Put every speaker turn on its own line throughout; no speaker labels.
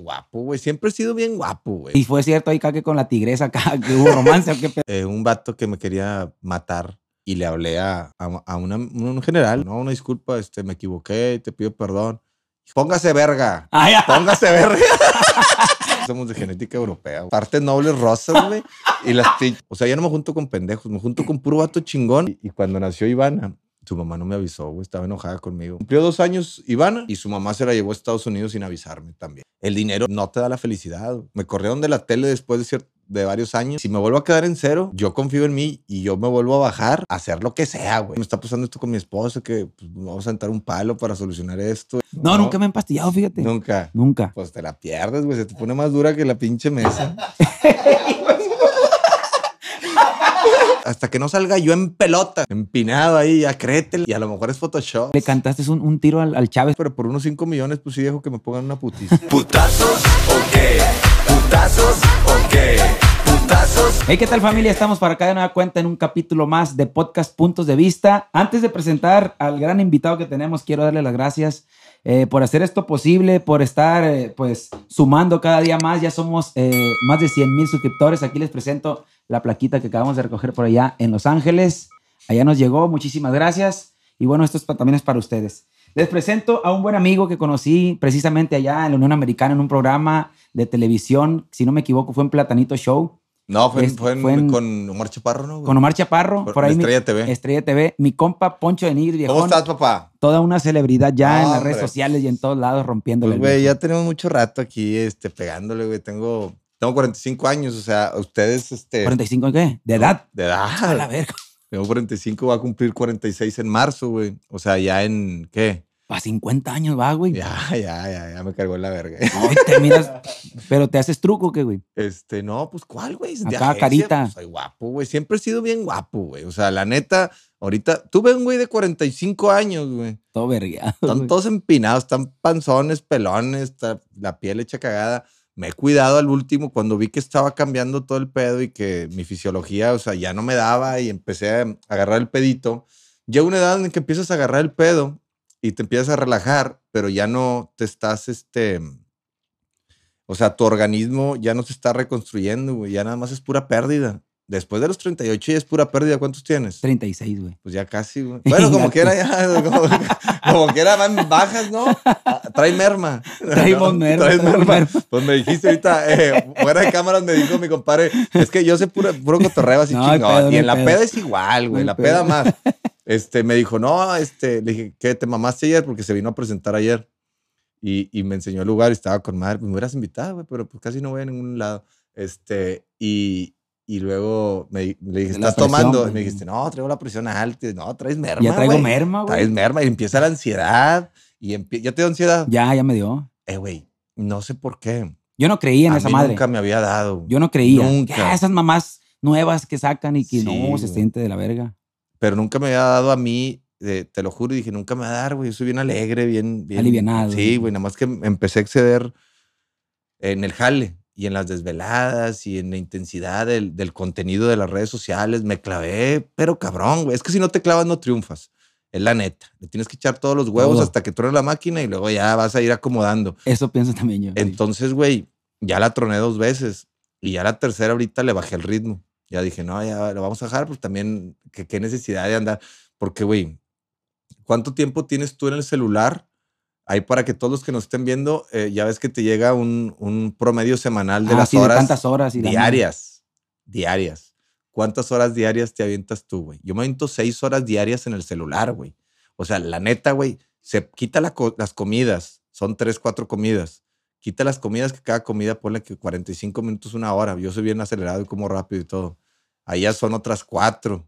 Guapo, güey. Siempre he sido bien guapo, güey.
Y fue cierto ahí que con la tigresa acá, que hubo romance o qué pedo.
Eh, un vato que me quería matar y le hablé a, a, a una- un general. No, una disculpa, este, me equivoqué, te pido perdón. Póngase verga.
Ay, ay.
Póngase verga. Somos de genética europea. Partes nobles rosas, güey. Y las O sea, ya no me junto con pendejos, me junto con puro vato chingón. Y, y cuando nació Ivana, su mamá no me avisó, güey. Estaba enojada conmigo. Cumplió dos años Ivana y su mamá se la llevó a Estados Unidos sin avisarme también. El dinero no te da la felicidad. güey. Me corrieron de la tele después de, varios años. Si me vuelvo a quedar en cero, yo confío en mí y yo me vuelvo a bajar a hacer lo que sea, güey. Me está pasando esto con mi esposa, que pues, vamos a sentar un palo para solucionar esto.
No, nunca me he empastillado, fíjate.
Nunca.
Nunca.
Pues te la pierdes, güey. Se te pone más dura que la pinche mesa. Hasta que no salga yo en pelota, empinado ahí, ya créetela. Y a lo mejor es Photoshop.
Le cantaste un, un tiro al, al Chávez.
Pero por unos 5 millones, pues sí dejo que me pongan una putiza.
¿Putazos o qué? ¿Putazos o qué? ¿Putazos?
Hey, ¿qué tal familia? Estamos para acá de nueva cuenta en un capítulo más de Podcast Puntos de Vista. Antes de presentar al gran invitado que tenemos, quiero darle las gracias eh, por hacer esto posible, por estar eh, pues sumando cada día más. Ya somos eh, más de 100 mil suscriptores. Aquí les presento la plaquita que acabamos de recoger por allá en Los Ángeles. Allá nos llegó, muchísimas gracias. Y bueno, esto es también es para ustedes. Les presento a un buen amigo que conocí precisamente allá en la Unión Americana en un programa de televisión, si no me equivoco, fue en Platanito Show.
No, fue, en- fue en-
fue en-
con Omar Chaparro, ¿no?
Con Omar Chaparro,
Por-
por,
en
ahí. mi-
Estrella TV.
Estrella TV. Mi compa Poncho de Nigris,
¿Cómo estás, papá?
Toda una celebridad ya
No,
en las redes sociales y en todos lados rompiéndole.
Pues, güey, ya tenemos mucho rato aquí este, pegándole, güey. Tengo, tengo 45 años, o sea, ustedes, este...
¿45 qué? ¿De edad?
De
A la
edad.
verga.
Tengo 45, va a cumplir 46 en marzo, güey. O sea, ya en, ¿qué?
A 50 años va, güey.
Ya, ya, ya, ya me cargó la verga.
Ay, te miras, pero te haces truco, ¿qué, güey?
Este, no, pues, ¿cuál, güey? De
Acá, carita.
pues, soy guapo, güey. Siempre he sido bien guapo, güey. O sea, la neta, ahorita, tú ves un güey de 45 años, güey.
Todo verga.
Están todos empinados, están panzones, pelones, está la piel hecha cagada. Me he cuidado al último cuando vi que estaba cambiando todo el pedo y que mi fisiología, o sea, ya no me daba y empecé a agarrar el pedito. Llega una edad en que empiezas a agarrar el pedo y te empiezas a relajar, pero ya no te estás, este, o sea, tu organismo ya no se está reconstruyendo, güey, ya nada más es pura pérdida. Después de los 38 ya es pura pérdida. ¿Cuántos tienes?
36, güey.
Pues ya casi, güey. Bueno, como quiera, ya. Como, como quiera, van bajas, ¿no? Ah, Trae merma.
Traemos merma,
Traes merma.
merma.
Pues me dijiste ahorita, eh, fuera de cámaras, me dijo mi compadre, es que yo sé puro, puro cotorreo así
No
chingón.
pedo,
y en la
pedo.
peda es igual, güey.
No
la
pedo.
peda más. Este, me dijo, no, este, le dije, ¿qué te mamaste ayer? Porque se vino a presentar ayer. Y, y me enseñó el lugar y estaba con madre. Pues me hubieras invitado, güey, pero pues casi no voy a ningún lado. Este, y, y luego me, le dije, ¿estás tomando?
güey.
Y me dijiste, no, traigo la presión alta. No, traes merma,
Ya traigo
güey.
merma, güey.
Traes merma y empieza la ansiedad. Y ¿Ya te dio ansiedad?
Ya, ya me dio.
Eh, güey, no sé por qué.
Yo no creía en
a
esa
mí
madre.
nunca me había dado.
Yo no creía.
Nunca.
Ya, esas mamás nuevas que sacan y que
Sí,
no se siente de la verga.
Pero nunca me había dado a mí, eh, te lo juro, y dije, nunca me va a dar, güey. Yo soy bien alegre, bien... bien
Alivianado.
Sí, güey, nada más que empecé a exceder en el jale y en las desveladas y en la intensidad del, del contenido de las redes sociales. Me clavé, pero cabrón, güey. Es que si no te clavas, no triunfas. Es la neta. Le tienes que echar todos los huevos
Todo.
hasta que truene la máquina y luego ya vas a ir acomodando.
Eso pienso también yo.
Entonces, güey, ya la troné dos veces y ya la tercera ahorita le bajé el ritmo. Ya dije, no, ya lo vamos a dejar, pues también, que qué necesidad de andar. Porque, güey, ¿cuánto tiempo tienes tú en el celular? Ahí para que todos los que nos estén viendo, eh, ya ves que te llega un, un promedio semanal de
Ah,
las
sí, de
horas
tantas horas y
diarias. Diarias. ¿Cuántas horas diarias te avientas tú, güey? Yo me aviento seis horas diarias en el celular, güey. O sea, la neta, güey, se quita la co- las comidas. Son tres, cuatro comidas. Quita las comidas que cada comida ponle que 45 minutos, una hora. Yo soy bien acelerado y como rápido y todo. Allá son otras cuatro.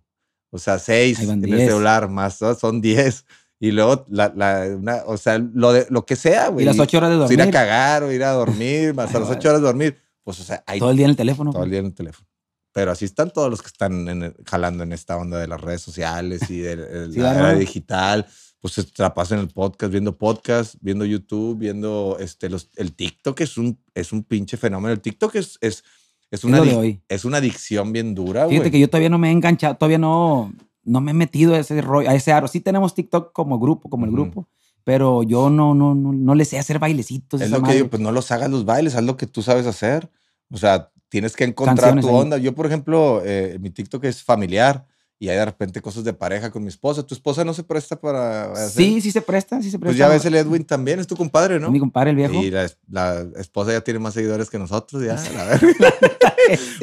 O sea, seis en el
10.
celular, más dos, son diez. Y luego, la, la- una- o sea, lo, de, lo que sea, güey.
Y las ocho horas de
Pues ir a
dormir.
cagar o ir a dormir, más a las ocho horas de dormir. Pues, o sea, hay
Todo el día en el teléfono.
todo el día en el teléfono. Pero así están todos los que están en el- jalando en esta onda de las redes sociales y de, de
Sí,
la era digital. Pues se la pasan en el podcast, viendo podcast, viendo YouTube, viendo este, los, el TikTok es un, es un pinche fenómeno. El TikTok es, es, es, una, es una adicción bien dura,
Fíjate
güey.
que yo todavía no me he enganchado, todavía no, no me he metido a ese rollo, a ese aro. Sí tenemos TikTok como grupo, como el grupo, pero yo no, no, no, no le sé hacer bailecitos.
Es
esa
lo que digo, pues no los hagas los bailes, haz lo que tú sabes hacer. O sea, tienes que encontrar
Canciones
tu
ahí.
onda. Yo, por ejemplo, eh, mi TikTok es familiar y hay de repente cosas de pareja con mi esposa. ¿Tu esposa no se presta para hacer?
Sí, sí se presta, sí se presta.
Pues ya ves, el Edwin también es tu compadre, ¿no?
Mi compadre, el viejo.
Y la, es- la esposa ya tiene más seguidores que nosotros, ya. la verga.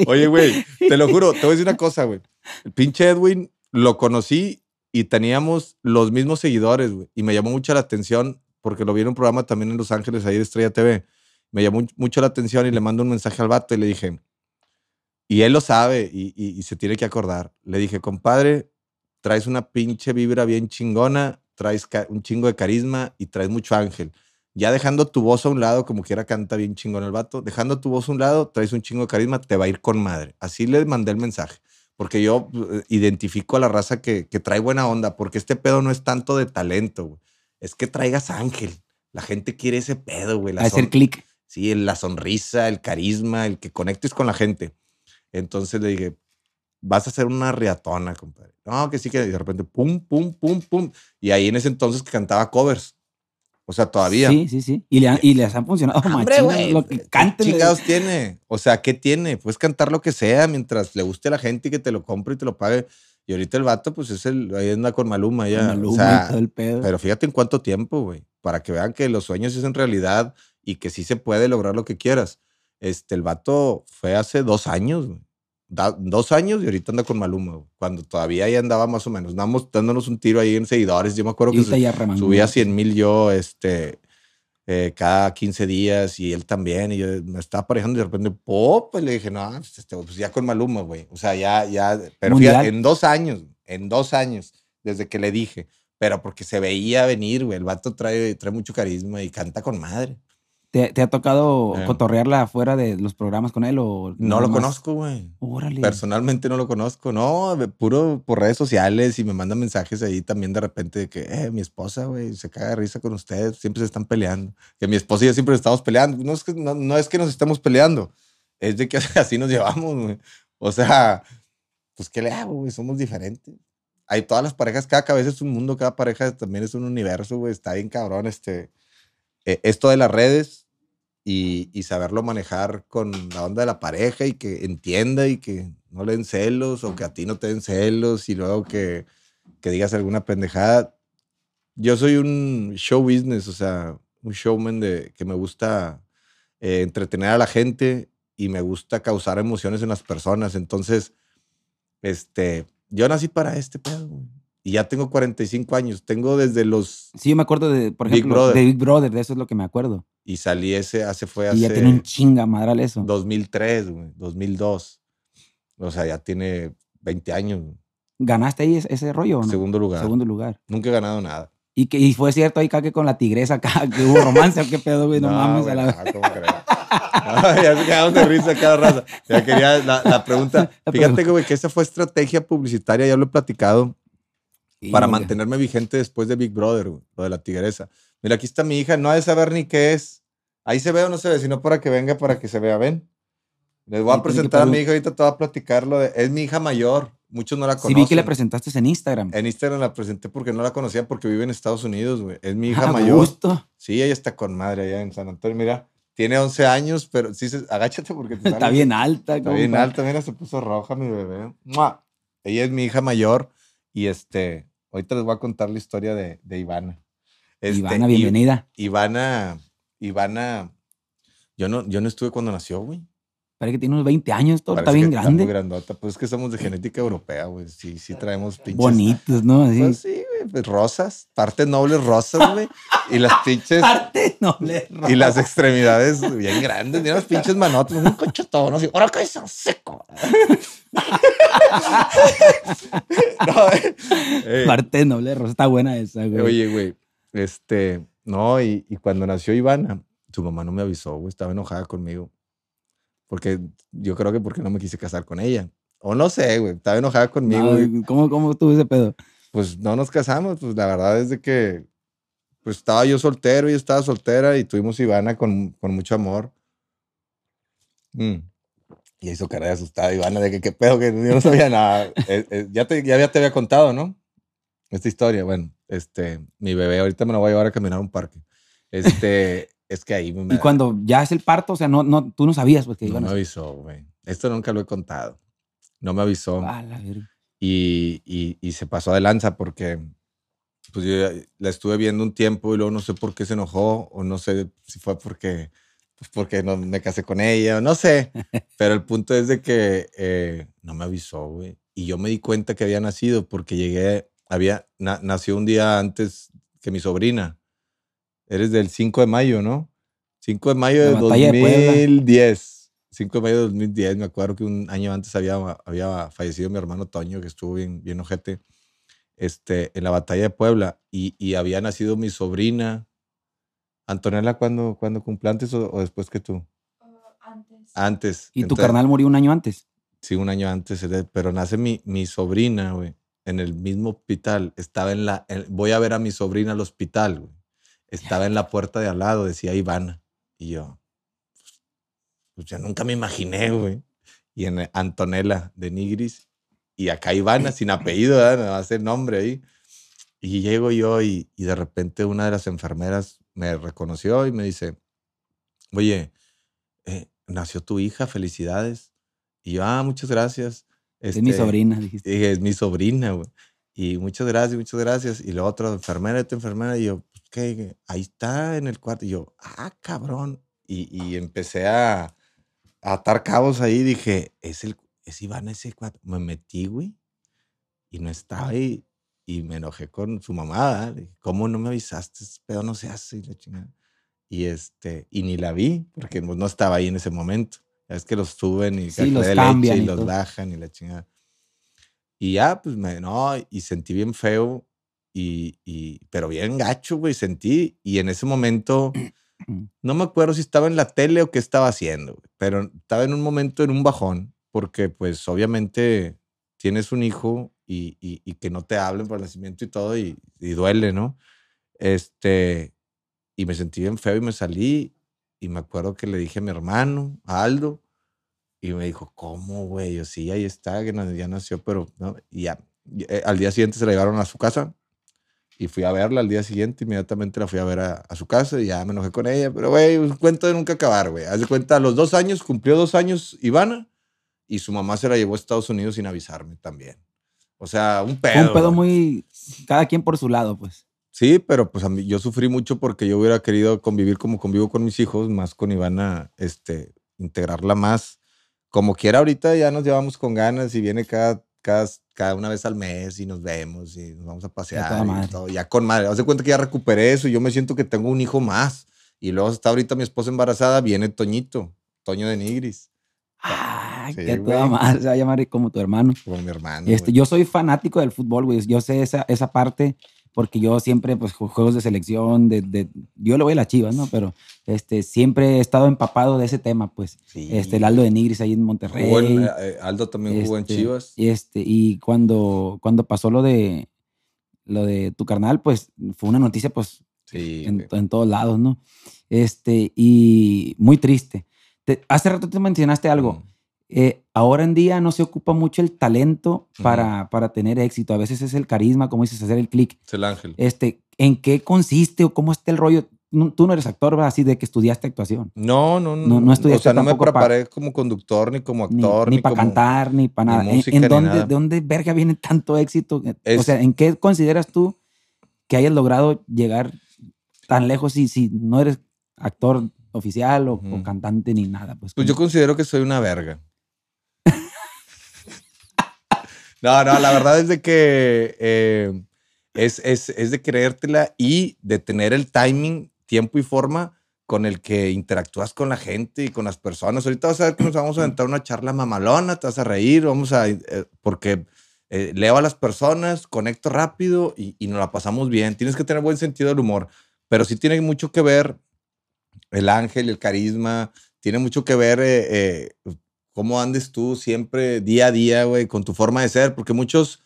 Oye, güey, te lo juro, te voy a decir una cosa, güey. El pinche Edwin lo conocí y teníamos los mismos seguidores, güey. Y me llamó mucho la atención porque lo vi en un programa también en Los Ángeles, ahí de Estrella TV. Me llamó mucho la atención y le mando un mensaje al vato y le dije, y él lo sabe y, y- y se tiene que acordar. Le dije, compadre, traes una pinche vibra bien chingona, traes un chingo de carisma y traes mucho ángel. Ya dejando tu voz a un lado, como quiera canta bien chingón el vato, dejando tu voz a un lado, traes un chingo de carisma, te va a ir con madre. Así le mandé el mensaje. Porque yo eh, identifico a la raza que, que trae buena onda, porque este pedo no es tanto de talento, güey. Es que traigas ángel. La gente quiere ese pedo, güey.
hacer clic.
Sí, la sonrisa, el carisma, el que conectes con la gente. Entonces le dije, vas a hacer una riatona, compadre. No, que sí, que de repente, pum, pum, pum, pum. Y ahí en ese entonces que cantaba covers. O sea, todavía.
Sí, sí, sí. Y, le han- y les han funcionado
Hombre, güey,
lo que
¿qué
canten. le-
chingados tiene? O sea, ¿qué tiene? Puedes cantar lo que sea mientras le guste a la gente y que te lo compre y te lo pague. Y ahorita el vato, pues es el, ahí anda con Maluma ya.
Maluma
o sea,
y todo el pedo.
pero fíjate en cuánto tiempo, güey, para que vean que los sueños sí son realidad y que sí se puede lograr lo que quieras. Este, el vato fue hace dos años, güey. Da- dos años y ahorita anda con Maluma, güey, cuando todavía ahí andaba más o menos. Andamos dándonos un tiro ahí en seguidores. Yo me acuerdo
Y
que su- subía 100 mil yo, este, eh, cada 15 días y él también. Y yo me estaba aparejando y de repente, ¡pop! Pues le dije, no, pues, este, pues ya con Maluma, güey. O sea, ya, ya, pero fíjate, en dos años, en dos años, desde que le dije, pero porque se veía venir, güey. El vato trae, trae mucho carisma y canta con madre.
¿Te, te ha tocado
Eh.
cotorrearla afuera de los programas con él o
No lo
más?
conozco, güey.
Órale.
Personalmente no lo conozco, no, puro por redes sociales y me mandan mensajes ahí también de repente de que, eh, mi esposa, güey, se caga de risa con ustedes, siempre se están peleando. Que mi esposa y yo siempre estamos peleando. No es que, no, no es que nos estemos peleando, es de que así nos llevamos, güey. O sea, pues, ¿qué le hago, güey? Somos diferentes. Hay todas las parejas, cada cabeza es un mundo, cada pareja también es un universo, güey. Está bien cabrón, este, eh, esto de las redes y, saberlo manejar con la onda de la pareja y que entienda y que no le den celos o que a ti no te den celos y luego que, digas alguna pendejada. Yo soy un show business, o sea, un showman de que me gusta eh, entretener a la gente y me gusta causar emociones en las personas. Entonces, este, yo nací para este pedo. Y ya tengo 45 años. Tengo desde los...
Sí, yo me acuerdo de, por
Big
ejemplo,
Brother.
de Big Brother, de eso es lo que me acuerdo.
Y salí ese, hace fue hace...
Y ya tiene un chinga madral eso.
2003, güey, 2002. O sea, ya tiene 20 años.
¿Ganaste ahí ese, ese rollo o no?
Segundo lugar.
Segundo lugar.
Nunca he ganado nada.
Y, que, y fue cierto ahí caque con la tigresa acá, que hubo romance o qué pedo, güey, no, mames.
güey,
a la...
no, ¿cómo crees? No, ya se quedaron de risa cada raza. Ya quería la, la pregunta. Fíjate, güey, que esa fue estrategia publicitaria, ya lo he platicado,
Sí,
para mantenerme vigente después de Big Brother, güey, lo de la tigresa. Mira, aquí está mi hija, no ha de saber ni qué es. Ahí se ve o no se ve, sino para que venga, para que se vea, ven. Les voy
Sí,
a presentar a mi hija, ahorita te voy a platicar lo de... Es mi hija mayor, muchos no la
Sí,
conocen.
vi que le presentaste en Instagram.
En Instagram la presenté porque no la conocía porque vive en Estados Unidos, güey. Es mi hija
Ah,
mayor.
gusto.
Sí, ella está con madre allá en San Antonio. Mira, tiene 11 años, pero sí, se, agáchate porque te
Está bien alta.
Está bien alta, mira, se puso roja mi bebé. ¡Mua! Ella es mi hija mayor y este, ahorita les voy a contar la historia de, de Ivana. Este,
Ivana, bienvenida.
Ivana, Ivana, yo no, yo no estuve cuando nació, güey.
Parece que tiene unos 20 años, todo está bien
que
grande.
muy grandota. Pues es que somos de genética europea, güey. Sí, sí traemos pinches.
Bonitos, ¿no? Así.
Pues sí, güey, pues rosas, partes nobles rosas, güey. Y las pinches.
Parte noble.
Y las extremidades bien grandes, tiene las pinches manotas, un cochetón, así, ahora que eso seco. no, eh, eh,
Parte noble, rosa. Está buena esa, güey.
oye, güey, este, no, y, y cuando nació Ivana, su mamá no me avisó, güey, estaba enojada conmigo. Porque yo creo que porque no me quise casar con ella. O no sé, güey, estaba enojada conmigo.
No. ¿cómo, ¿Cómo estuvo ese pedo?
pues no nos casamos, pues la verdad es de que pues estaba yo soltero y estaba soltera y tuvimos Ivana con, con mucho amor. Mm. Y hizo cara de asustada Ivana de que qué pedo, que yo no sabía nada. Eh, eh, ya, te, ya te había contado, ¿no? Esta historia, bueno. Este, mi bebé ahorita me lo voy a llevar a caminar a un parque. Este, es que ahí me
Y cuando ya es el parto, o sea, no, no, tú no sabías pues, que
no me
a
avisó, güey. Esto nunca lo he contado. No me avisó.
Ah, la
y, y- y se pasó de lanza porque pues yo la estuve viendo un tiempo y luego no sé por qué se enojó o no sé si fue porque pues porque no me casé con ella o no sé pero el punto es de que eh, no me avisó güey y yo me di cuenta que había nacido porque llegué había na- nació un día antes que mi sobrina eres del 5 de mayo no 5 de mayo de
batalla de Puebla.
2010 5 de mayo de 2010 me acuerdo que un año antes había, había fallecido mi hermano Toño que estuvo bien, bien ojete este, en la batalla de Puebla y, y había nacido mi sobrina. Antonella, ¿cuándo, cuándo cumple antes o, o después que tú?
Antes.
Antes.
Y tu carnal murió un año antes.
Sí, un año antes, eh, pero nace mi, mi sobrina, güey, en el mismo hospital. Estaba en la, en- voy a ver a mi sobrina al hospital, güey. Estaba en la puerta de al lado, decía Ivana. Y yo, pues, ya nunca me imaginé, güey. Y en Antonella de Nigris. Y acá Ivana, sin apellido, ¿verdad? Me va a hacer nombre ahí. Y llego yo y, y de repente una de las enfermeras me reconoció y me dice, oye, eh, nació tu hija, felicidades. Y yo, ah, muchas gracias.
es mi
Este,
sobrina, dijiste.
Dije, es mi sobrina, güey. Y muchas gracias, muchas gracias. Y la otra enfermera, esta enfermera, y yo, ¿qué? Ahí está en el cuarto. Y yo, ah, cabrón. Y, y empecé a, a atar cabos ahí. Dije, es, el, es Iván ese cuarto. Me metí, güey. Y no estaba ahí. Y me enojé con su mamá. Le dije, ¿Cómo no me avisaste? Ese pedo no se hace. Y la chingada. Y, este, y ni la vi, porque pues, no estaba ahí en ese momento. Es que los suben y
Sí, los
de
cambian
leche y
y
los bajan y la chingada. Y ya, pues, me, no, y sentí bien feo, y, y, pero bien gacho, güey, sentí. Y en ese momento, no me acuerdo si estaba en la tele o qué estaba haciendo, güey, pero estaba en un momento en un bajón, porque pues obviamente tienes un hijo y, y- y que no te hablen por el nacimiento y todo, y, y duele, ¿no? Este, y me sentí bien feo y me salí, y me acuerdo que le dije a mi hermano, a Aldo, y me dijo, ¿cómo, güey? Yo, sí, ahí está, que ya nació, pero no. Y ya, eh, al día siguiente se la llevaron a su casa y fui a verla al día siguiente, inmediatamente la fui a ver a, a su casa y ya me enojé con ella. Pero, güey, un cuento de nunca acabar, güey. Haz de cuenta, a los dos años, cumplió dos años Ivana y su mamá se la llevó a Estados Unidos sin avisarme también. O sea, un pedo.
Un pedo muy. Cada quien por su lado, pues.
Sí, pero pues a mí, yo sufrí mucho porque yo hubiera querido convivir como convivo con mis hijos, más con Ivana, este, integrarla más. Como quiera, ahorita ya nos llevamos con ganas y viene cada, cada, cada una vez al mes y nos vemos y nos vamos a pasear.
toda
y todo, ya con madre. Haz de cuenta que ya recuperé eso y yo me siento que tengo un hijo más. Y luego está ahorita mi esposa embarazada, viene Toñito, Toño de Nigris,
Ay,
Sí,
que toda madre se va a llamar como tu hermano.
como mi hermano.
Este, yo soy fanático del fútbol, güey. Yo sé esa, esa parte porque yo siempre, pues, ju- juegos de selección, de, de- yo le voy a las chivas, ¿no? Pero este, siempre he estado empapado de ese tema, pues.
Sí.
Este, el Aldo de Nigris ahí en Monterrey.
En- eh, Aldo también jugó en
Este,
Chivas.
Y, este, y cuando, cuando pasó lo de, lo de tu carnal, pues, fue una noticia, pues,
Sí,
en, en todos lados, ¿no? Este, y muy triste. Te- hace rato te mencionaste algo. Eh, ahora en día no se ocupa mucho el talento para, para tener éxito. A veces es el carisma, como dices, hacer el clic.
Es el ángel.
Este, ¿En qué consiste o cómo está el rollo? No- tú no eres actor, ¿verdad? Así de que estudiaste actuación.
No, no, no.
No- no
O
estudiaste
sea, no me
pa-
preparé como conductor, ni como actor,
ni
ni,
para cantar, ni para nada. ¿En-
música,
¿En,
ni
dónde,
nada.
¿De dónde verga viene tanto éxito? O sea, ¿en qué consideras tú que hayas logrado llegar tan lejos si, si no eres actor oficial o, cantante ni nada? Pues,
Pues yo considero que soy una verga. No, no, la verdad es de que eh, es, es, es de creértela y de tener el timing, tiempo y forma con el que interactúas con la gente y con las personas. Ahorita vas a ver que nos vamos a una charla mamalona, te vas a reír, vamos a... eh, porque eh, leo a las personas, conecto rápido y, y nos la pasamos bien. Tienes que tener buen sentido del humor, pero sí tiene mucho que ver el ángel, el carisma, tiene mucho que ver eh, cómo andes tú siempre día a día, güey, con tu forma de ser, porque muchos,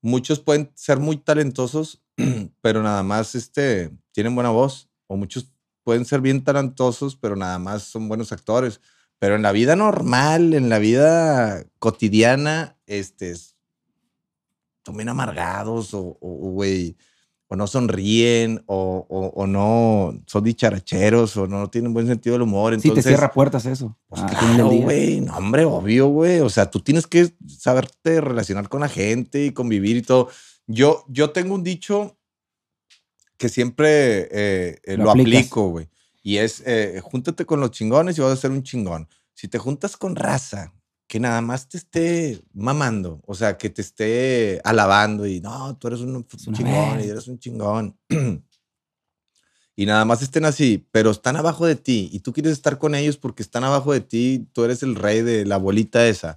muchos pueden ser muy talentosos, pero nada más este, tienen buena voz, o muchos pueden ser bien talentosos, pero nada más son buenos actores. Pero en la vida normal, en la vida cotidiana, este, son bien amargados o, güey, o no sonríen, o, o- o no son dicharacheros, o no tienen buen sentido del humor.
Sí, te
Entonces,
cierra puertas eso.
pues
del
claro, güey. No, hombre, obvio, güey. O sea, tú tienes que saberte relacionar con la gente y convivir y todo. Yo, yo tengo un dicho que siempre eh, eh,
Lo
aplico, güey. Y es, eh, júntate con los chingones y vas a ser un chingón. Si te juntas con raza que nada más te esté mamando, o sea, que te esté alabando y no, tú eres un chingón y eres un chingón. y nada más estén así, pero están abajo de ti y tú quieres estar con ellos porque están abajo de ti, tú eres el rey de la bolita esa.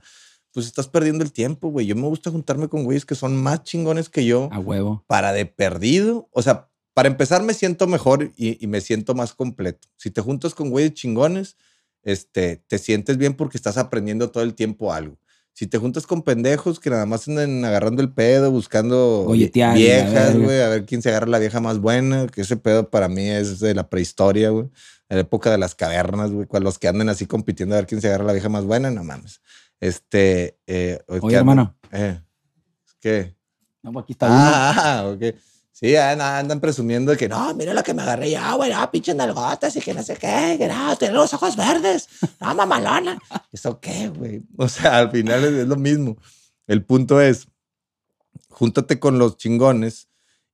Pues estás perdiendo el tiempo, güey. Yo me gusta juntarme con güeyes que son más chingones que yo
A huevo.
para de perdido. O sea, para empezar me siento mejor y, y me siento más completo. Si te juntas con güeyes chingones, este, te sientes bien porque estás aprendiendo todo el tiempo algo. Si te juntas con pendejos que nada más andan agarrando el pedo, buscando
Golletear
viejas, güey, a ver quién se agarra la vieja más buena, que ese pedo para mí es de la prehistoria, güey, de la época de las cavernas, güey, con los que andan así compitiendo a ver quién se agarra la vieja más buena, no mames. Este, eh,
Oye, hermano.
Eh, ¿Qué?
No, pues aquí está uno.
Ah, ok. Sí, andan, presumiendo que no, mira lo que me agarré ya, güey, no, pinche nalgotas y que no sé qué, que no, tiene los ojos verdes, no, mamalona. ¿Eso qué, güey? O sea, al final es lo mismo. El punto es, júntate con los chingones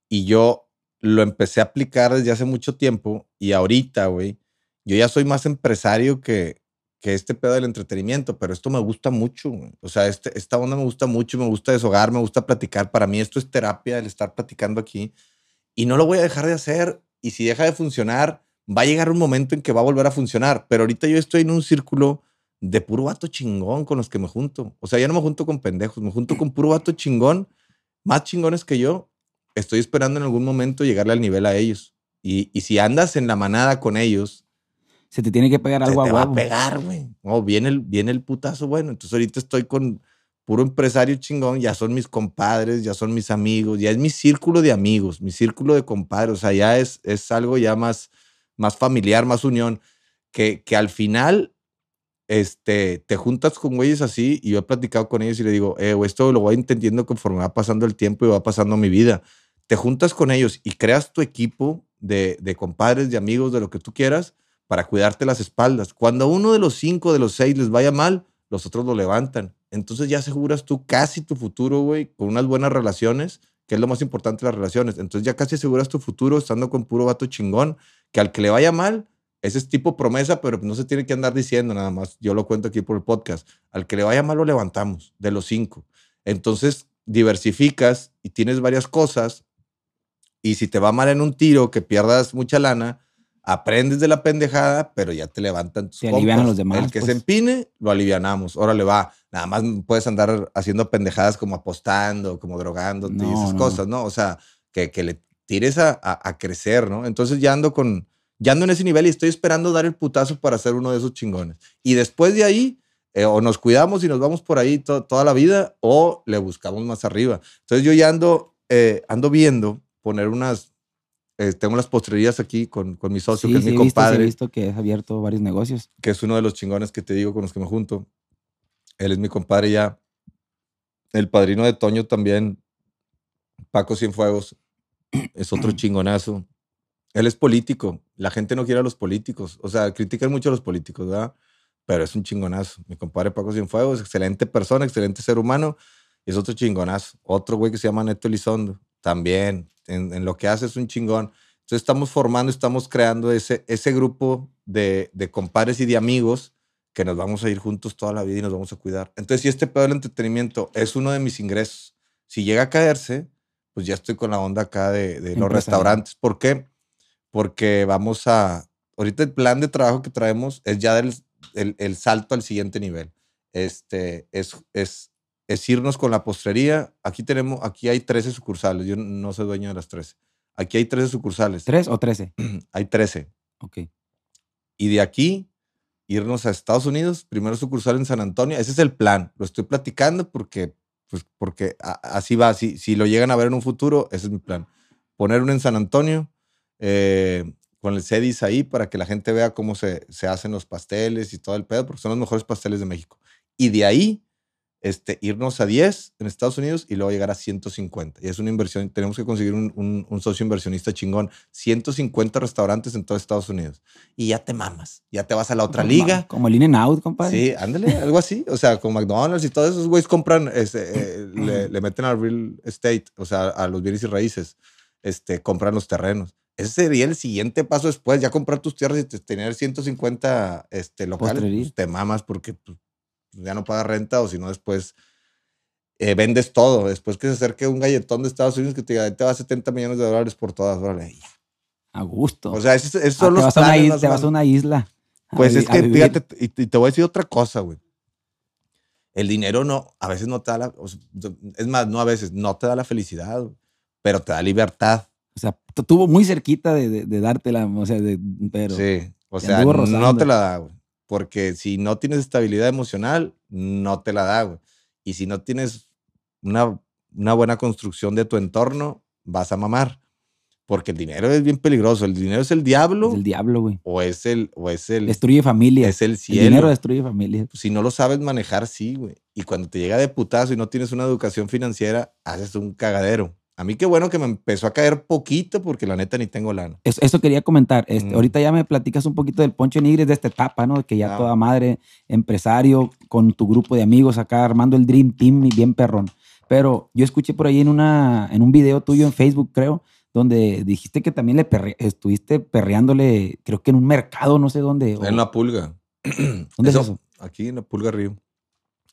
y yo lo empecé a aplicar desde hace mucho tiempo y ahorita, güey, yo ya soy más empresario que, que este pedo del entretenimiento, pero esto me gusta mucho. O sea, este, esta onda me gusta mucho, me gusta deshogar, me gusta platicar. Para mí esto es terapia, el estar platicando aquí. Y no lo voy a dejar de hacer. Y si deja de funcionar, va a llegar un momento en que va a volver a funcionar. Pero ahorita yo estoy en un círculo de puro vato chingón con los que me junto. O sea, ya no me junto con pendejos, me junto con puro vato chingón, más chingones que yo. Estoy esperando en algún momento llegarle al nivel a ellos. Y si andas en la manada con ellos,
Se te tiene que pegar
se
algo
te
a
va a
huevo.
pegar, güey. No, viene el, viene el putazo bueno. Entonces ahorita estoy con puro empresario chingón, ya son mis compadres, ya son mis amigos, ya es mi círculo de amigos, mi círculo de compadres, o sea, ya es, es algo ya más, más familiar, más unión, que, que al final este, te juntas con güeyes así y yo he platicado con ellos y le digo, eh, esto lo voy entendiendo conforme va pasando el tiempo y va pasando mi vida. Te juntas con ellos y creas tu equipo de, de compadres, de amigos, de lo que tú quieras, para cuidarte las espaldas. Cuando a uno de los cinco, de los seis les vaya mal, los otros lo levantan. Entonces ya aseguras tú casi tu futuro, güey, con unas buenas relaciones, que es lo más importante las relaciones. Entonces ya casi aseguras tu futuro estando con puro vato chingón, que al que le vaya mal, ese es tipo promesa, pero no se tiene que andar diciendo nada más. Yo lo cuento aquí por el podcast. Al que le vaya mal lo levantamos, de los cinco. Entonces diversificas y tienes varias cosas. Y si te va mal en un tiro, que pierdas mucha lana, aprendes de la pendejada, pero ya te levantan tus
Te alivian a los demás,
El que
pues.
se empine, lo alivianamos. Órale, va. Nada más puedes andar haciendo pendejadas como apostando, como drogándote y
No,
esas
no.
cosas, ¿no? O sea, que, que le tires a, a- a crecer, ¿no? Entonces ya ando con, ya ando en ese nivel y estoy esperando dar el putazo para ser uno de esos chingones. Y después de ahí, eh, o nos cuidamos y nos vamos por ahí to- toda la vida, o le buscamos más arriba. Entonces yo ya ando, eh, ando viendo poner unas, eh, tengo las postrerías aquí con, con mi socio,
Sí,
que es
sí,
mi
he visto, sí, he
compadre
visto que has abierto varios negocios.
que es uno de los chingones que te digo con los que me junto. Él es mi compadre ya. El padrino de Toño también, Paco Cienfuegos, es otro chingonazo. Él es político. La gente no quiere a los políticos. O sea, critican mucho a los políticos, ¿verdad? Pero es un chingonazo. Mi compadre Paco Cienfuegos, excelente persona, excelente ser humano. Es otro chingonazo. Otro güey que se llama Neto Elizondo, también. En, en lo que hace es un chingón. Entonces estamos formando, estamos creando ese, ese grupo de, de compadres y de amigos que nos vamos a ir juntos toda la vida y nos vamos a cuidar. Entonces, si este pedo del entretenimiento es uno de mis ingresos, si llega a caerse, pues ya estoy con la onda acá de, de los restaurantes. ¿Por qué? Porque vamos a... Ahorita el plan de trabajo que traemos es ya del, el, el salto al siguiente nivel. Este, es, es, es irnos con la postrería. Aquí tenemos, aquí hay 13 sucursales. Yo no soy dueño de las 13. Aquí hay 13 sucursales.
¿Tres o trece?
Hay 13.
Ok.
Y de aquí irnos a Estados Unidos, primero sucursal en San Antonio. Ese es el plan. Lo estoy platicando porque, pues, porque así va. Si, si lo llegan a ver en un futuro, ese es mi plan. Poner uno en San Antonio eh, con el CEDIS ahí para que la gente vea cómo se, se hacen los pasteles y todo el pedo, porque son los mejores pasteles de México. Y de ahí este, irnos a 10 en Estados Unidos y luego llegar a 150. Y es una inversión, tenemos que conseguir un, un- un socio inversionista chingón. 150 restaurantes en todo Estados Unidos. Y ya te mamas, ya te vas a la otra
Como-
liga.
Como el In and Out, compadre.
Sí, ándale, algo así. O sea, con McDonald's y todos esos güeyes compran, este, eh, le, le meten al real estate, o sea, a los bienes y raíces, este, compran los terrenos. Ese sería el siguiente paso después, ya comprar tus tierras y te- tener 150 este, locales. Pues, te mamas porque pues, ya no pagas renta o si no después eh, vendes todo. Después que se acerque un galletón de Estados Unidos que te diga, "Ahí te va 70 millones de dólares por todas, órale.
A gusto.
O sea, esos, esos
Ah,
son
te
los
vas, a una,
planes
is-
más o
te vas a
menos.
una isla.
Pues es que, fíjate, y, y te voy a decir otra cosa, güey. El dinero no, a veces no te da la, o sea, es más, no a veces, no te da la felicidad, pero te da libertad.
O sea, tu- tuvo muy cerquita de, de, de dártela, o sea, de, pero
sí, o sea, no te la da, güey. Porque si no tienes estabilidad emocional, no te la da, güey. Y si no tienes una, una buena construcción de tu entorno, vas a mamar. Porque el dinero es bien peligroso. El dinero es el diablo
es el diablo, güey.
o es el, o es el,
Destruye familias.
es el
el
cielo.
dinero destruye familias.
si no lo sabes manejar, sí, güey. Y cuando te llega de putazo y no tienes una educación financiera, haces un cagadero. A mí qué bueno que me empezó a caer poquito porque la neta ni tengo lana.
Eso, eso quería comentar. Este,
Mm.
Ahorita ya me platicas un poquito del Poncho Nigres de esta etapa, ¿no? Que ya
Ah.
toda madre, empresario, con tu grupo de amigos acá armando el Dream Team y bien perrón. Pero yo escuché por ahí en, una, en un video tuyo en Facebook, creo, donde dijiste que también le perre- estuviste perreándole, creo que en un mercado, no sé dónde. o-
En la pulga.
¿Dónde es eso?
Aquí en la pulga Río.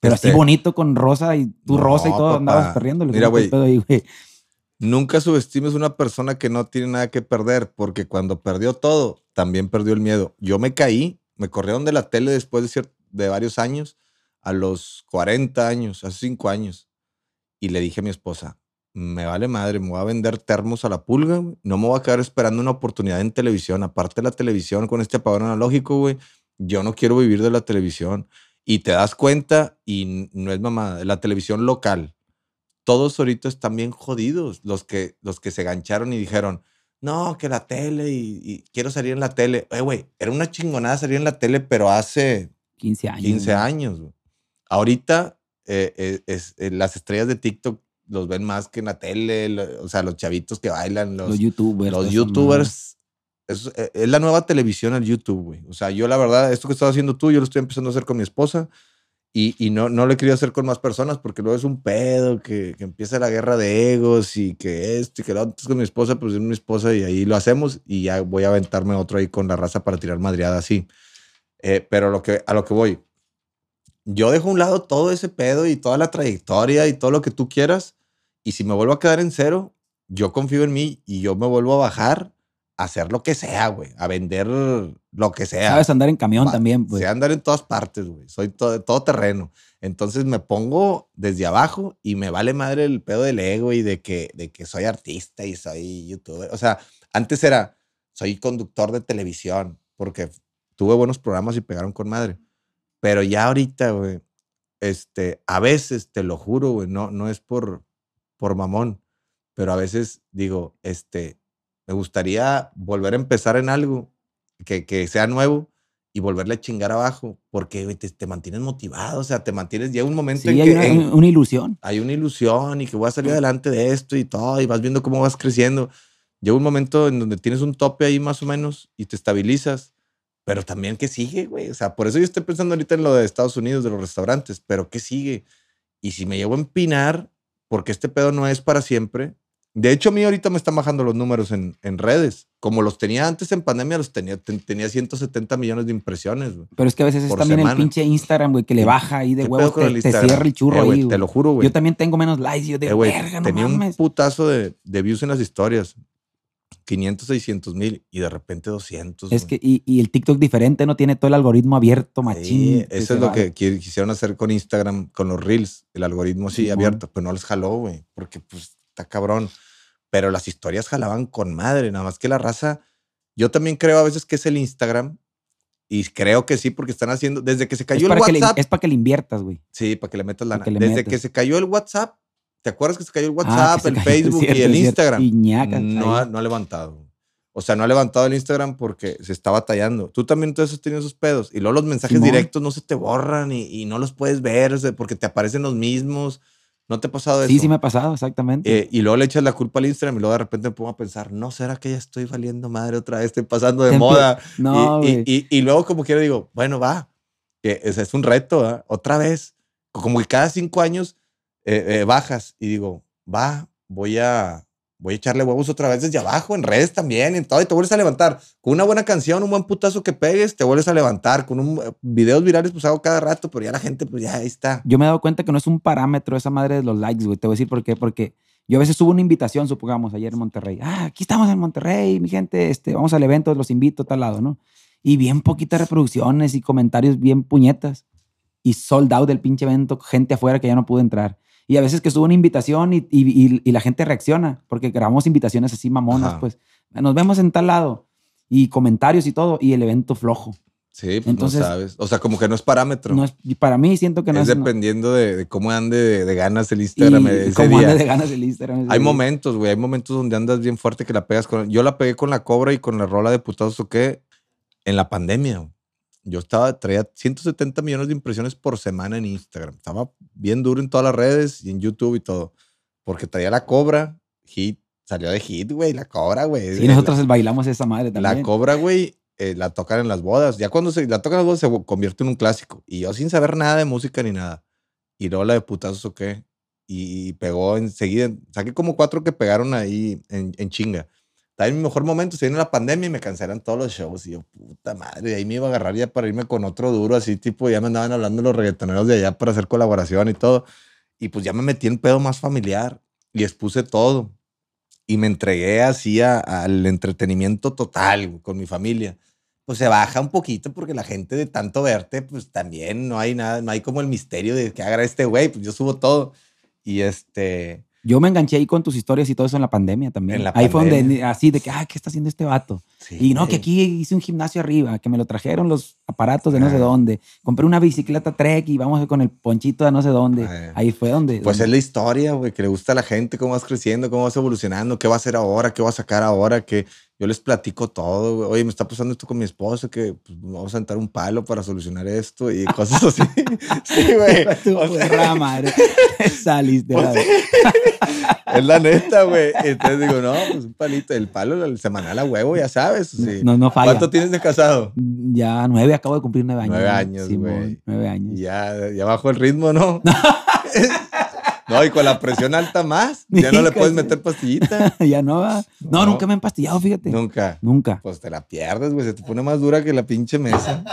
Pero
Este,
así bonito con rosa y tu
No,
rosa y todo,
papá.
andabas perreándole.
Mira,
¿Cómo fue el
güey. Nunca subestimes una persona que no tiene nada que perder, porque cuando perdió todo, también perdió el miedo. Yo me caí, me corrieron de la tele después de, varios años, a los 40 años, hace 5 años, y le dije a mi esposa, me vale madre, me voy a vender termos a la pulga, no me voy a quedar esperando una oportunidad en televisión, aparte de la televisión con este apagón analógico, güey, yo no quiero vivir de la televisión. Y te das cuenta, y no es mamada, la televisión local, todos ahorita están bien jodidos. Los que, los que se gancharon y dijeron, no, que la tele y, y quiero salir en la tele. Eh, güey, era una chingonada salir en la tele, pero hace
15 años.
15
güey.
años. güey. Ahorita eh, eh, es, eh, las estrellas de TikTok los ven más que en la tele, lo- o sea, los chavitos que bailan, los,
Los youtubers.
los youtubers. Es, eh, es la nueva televisión el YouTube, güey. O sea, yo la verdad, esto que estás haciendo tú, yo lo estoy empezando a hacer con mi esposa y, no, no lo he querido hacer con más personas porque luego es un pedo, que, que empieza la guerra de egos y que esto y que lo otro. Entonces, con mi esposa, pues es mi esposa y ahí lo hacemos y ya voy a aventarme otro ahí con la raza para tirar madreada así. Eh, pero lo que, a lo que voy, yo dejo a un lado todo ese pedo y toda la trayectoria y todo lo que tú quieras. Y si me vuelvo a quedar en cero, yo confío en mí y yo me vuelvo a bajar a hacer lo que sea, güey. A vender lo que sea.
Sabes andar en camión
Pa-
también, pues.
Sé andar en todas partes, güey. Soy todo, todo terreno. Entonces me pongo desde abajo y me vale madre el pedo del ego y de que, de que soy artista y soy youtuber. O sea, antes era, soy conductor de televisión porque tuve buenos programas y pegaron con madre. Pero ya ahorita, güey, este, a veces, te lo juro, güey, no, no es por, por mamón, pero a veces digo, este, me gustaría volver a empezar en algo que, que sea nuevo y volverle a chingar abajo, porque te, te mantienes motivado, o sea, te mantienes, llega un momento
Sí,
en
hay
que
una,
en-
una ilusión.
hay una ilusión y que voy a salir adelante de esto y todo, y vas viendo cómo vas creciendo. Llega un momento en donde tienes un tope ahí más o menos y te estabilizas, pero también qué sigue, güey. O sea, por eso yo estoy pensando ahorita en lo de Estados Unidos, de los restaurantes, pero qué sigue. Y si me llevo a empinar, porque este pedo no es para siempre. De hecho, a mí ahorita me están bajando los números en, en redes. Como los tenía antes en pandemia, los tenía, ten- tenía 170 millones de impresiones, güey.
Pero es que a veces es también
semana.
el pinche Instagram, güey, que le
¿Qué-
baja ahí de
¿Qué pedo
huevos, te, cierra el churro
Eh,
ahí.
Te lo juro, güey.
Yo también tengo menos likes. Yo de
Eh,
verga, no
tenía un putazo de, de views en las historias. 500, 600 mil y de repente 200.
Es que, y, y el TikTok diferente, no tiene todo el algoritmo abierto, machín.
Sí, eso es lo que qui- quisieron hacer con Instagram, con los Reels, el algoritmo así
Simón.
abierto, pero no les jaló, güey, porque pues está cabrón. Pero las historias jalaban con madre, nada más que la raza. Yo también creo a veces que es el Instagram y creo que sí, porque están haciendo, desde que se cayó el
le,
WhatsApp,
es para que le inviertas, güey.
sí, para que le metas lana.
que le
Desde
metas.
que se cayó el WhatsApp, ¿te acuerdas que se cayó el
Ah,
WhatsApp,
se
el
cayó,
Facebook
cierto,
y el. Instagram? No, no ha levantado. O sea, no ha levantado el Instagram porque se está batallando. Tú también entonces has tenido esos pedos. Y luego los mensajes
Simón.
directos no se te borran y, y no los puedes ver o sea, porque te aparecen los mismos. ¿No te ha pasado eso?
Sí, sí me ha pasado, exactamente.
Eh, y luego le echas la culpa al Instagram y luego de repente me pongo a pensar, ¿no será que ya estoy valiendo madre otra vez? Estoy pasando de moda.
no,
y, y, y- y luego como quiero digo, bueno, va. Que es, es un reto, ¿ah? Otra vez. Como que cada cinco años eh, eh, bajas y digo, va, voy a, voy a echarle huevos otra vez desde abajo, en redes también, en todo, y te vuelves a levantar. Con una buena canción, un buen putazo que pegues, te vuelves a levantar. Con un, eh, videos virales, pues hago cada rato, pero ya la gente, pues ya ahí está.
Yo me he dado cuenta que no es un parámetro esa madre de los likes, güey. Te voy a decir por qué. Porque yo a veces subo una invitación, supongamos, ayer en Monterrey. Ah, aquí estamos en Monterrey, mi gente, este, vamos al evento, los invito a tal lado, ¿no? Y bien poquitas reproducciones y comentarios bien puñetas. Y sold out del pinche evento, gente afuera que ya no pudo entrar. Y a veces que subo una invitación y, y- y- y la gente reacciona, porque grabamos invitaciones así mamonas,
Ajá.
pues. Nos vemos en tal lado. Y comentarios y todo, y el evento flojo.
Sí, pues
Entonces-
no sabes. O sea, como que no es parámetro.
No es, y para mí siento que no
es
es... no-
dependiendo de, de cómo ande de, de ganas el
y
Instagram ese
cómo
día.
ande de ganas el Instagram.
Hay
día.
momentos, güey. Hay momentos donde andas bien fuerte que la pegas con. Yo la pegué con la cobra y con la rola de putados o qué en la pandemia. güey. Yo estaba, traía 170 millones de impresiones por semana en Instagram. Estaba bien duro en todas las redes y en YouTube y todo. Porque traía la cobra, hit, salió de hit, güey. La cobra, güey.
Sí, nosotros bailamos esa madre
La
también.
cobra, güey, eh, la tocan en las bodas. Ya cuando se la tocan en las bodas se convierte en un clásico. Y yo sin saber nada de música ni nada. Y luego la de putazos o qué. Y, pegó enseguida. Saqué como cuatro que pegaron ahí en, en chinga. Estaba en mi mejor momento. Se viene la pandemia y me cancelan todos los shows. Y yo, puta madre. Ahí me iba a agarrar ya para irme con otro duro, así tipo. Ya me andaban hablando los reggaetoneros de allá para hacer colaboración y todo. Y pues ya me metí en pedo más familiar. Y expuse todo y me entregué así a- al entretenimiento total con mi familia. Pues se baja un poquito porque la gente de tanto verte, pues también no hay nada, no hay como el misterio de que haga este güey, pues yo subo todo. Y este,
Yo me enganché ahí con tus historias y todo eso en la pandemia también.
En la
ahí fue donde, así de que, ah, ¿qué está haciendo este vato?
sí,
Y no, que aquí hice un gimnasio arriba, que me lo trajeron los aparatos de no sé dónde. Compré una bicicleta Trek y vamos con el ponchito de no sé dónde.
Ah.
Ahí fue donde.
Pues es la historia, güey, que le gusta a la gente, cómo vas creciendo, cómo vas evolucionando, qué va a hacer ahora, qué va a sacar ahora, que yo les platico todo, güey. Oye, me está pasando esto con mi esposa, que pues, vamos a sentar un palo para solucionar esto y cosas así. sí, güey.
Tu
O sea.
Saliste.
Pues. Es la neta, güey. Entonces digo, no, pues un palito, el palo, el semanal a huevo, ya sabes. sí.
No, no falla.
¿Cuánto tienes de casado?
Ya nueve, acabo de cumplir nueve años.
Nueve años, güey.
Nueve años.
ya, ya bajó el ritmo, ¿no? no, y con la presión alta más. Ya no le puedes meter pastillita.
ya no va. No,
No.
nunca me he empastillado, fíjate.
Nunca.
Nunca.
Pues te la pierdes, güey. Se te pone más dura que la pinche mesa.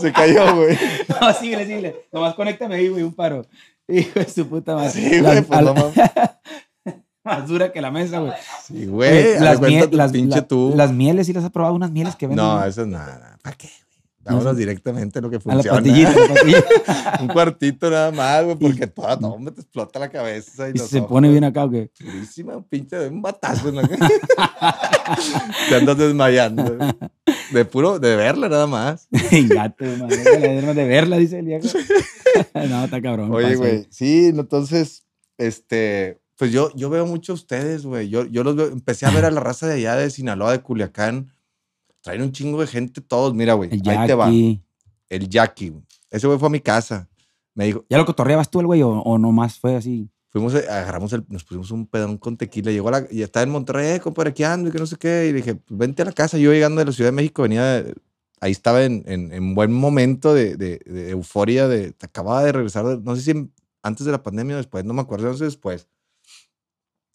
Se cayó, güey.
No, síguele, síguele. Nomás conéctame ahí, güey, un paro. Hijo de su puta madre.
Sí, güey, pues no mames.
Más dura que la mesa, güey.
Sí, güey.
Las, mie- las, la- las mieles, ¿sí las has probado? Unas mieles que venden.
No,
¿no?
eso es nada. ¿Para qué, güey? Vámonos directamente a lo que funciona.
a la.
Un cuartito nada más, güey, porque toda, no, hombre, te explota la cabeza. Y,
y
los
se
ojos.
pone bien acá, ¿o qué?
Durísima, un pinche, un batazo en la Te andas desmayando. De puro, de verla nada más.
Gato, madre. De verla, dice el viejo. no, está cabrón.
Oye, güey, sí, entonces, este, pues yo, yo veo mucho a ustedes, güey. Yo, yo los veo, empecé a ver a la raza de allá de Sinaloa, de Culiacán. Traen un chingo de gente todos. Mira, güey,
El
ahí te va.
Jackie.
El Jackie. Ese güey fue a mi casa. Me dijo,
¿Ya lo cotorreabas tú, el güey, o, o nomás fue así?
fuimos, eh, agarramos el, nos pusimos un pedón con tequila. Llegó a la, y estaba en Monterrey, eh, compadre, aquí ando y que no sé qué. Y le dije, pues vente a la casa. Yo llegando de la Ciudad de México, venía, de- ahí estaba en, en, en buen momento de, de, de euforia, de, acababa de regresar, no sé si antes de la pandemia o después, no me acuerdo, no sé después.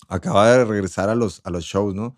Acababa de regresar a los, a los shows, ¿no?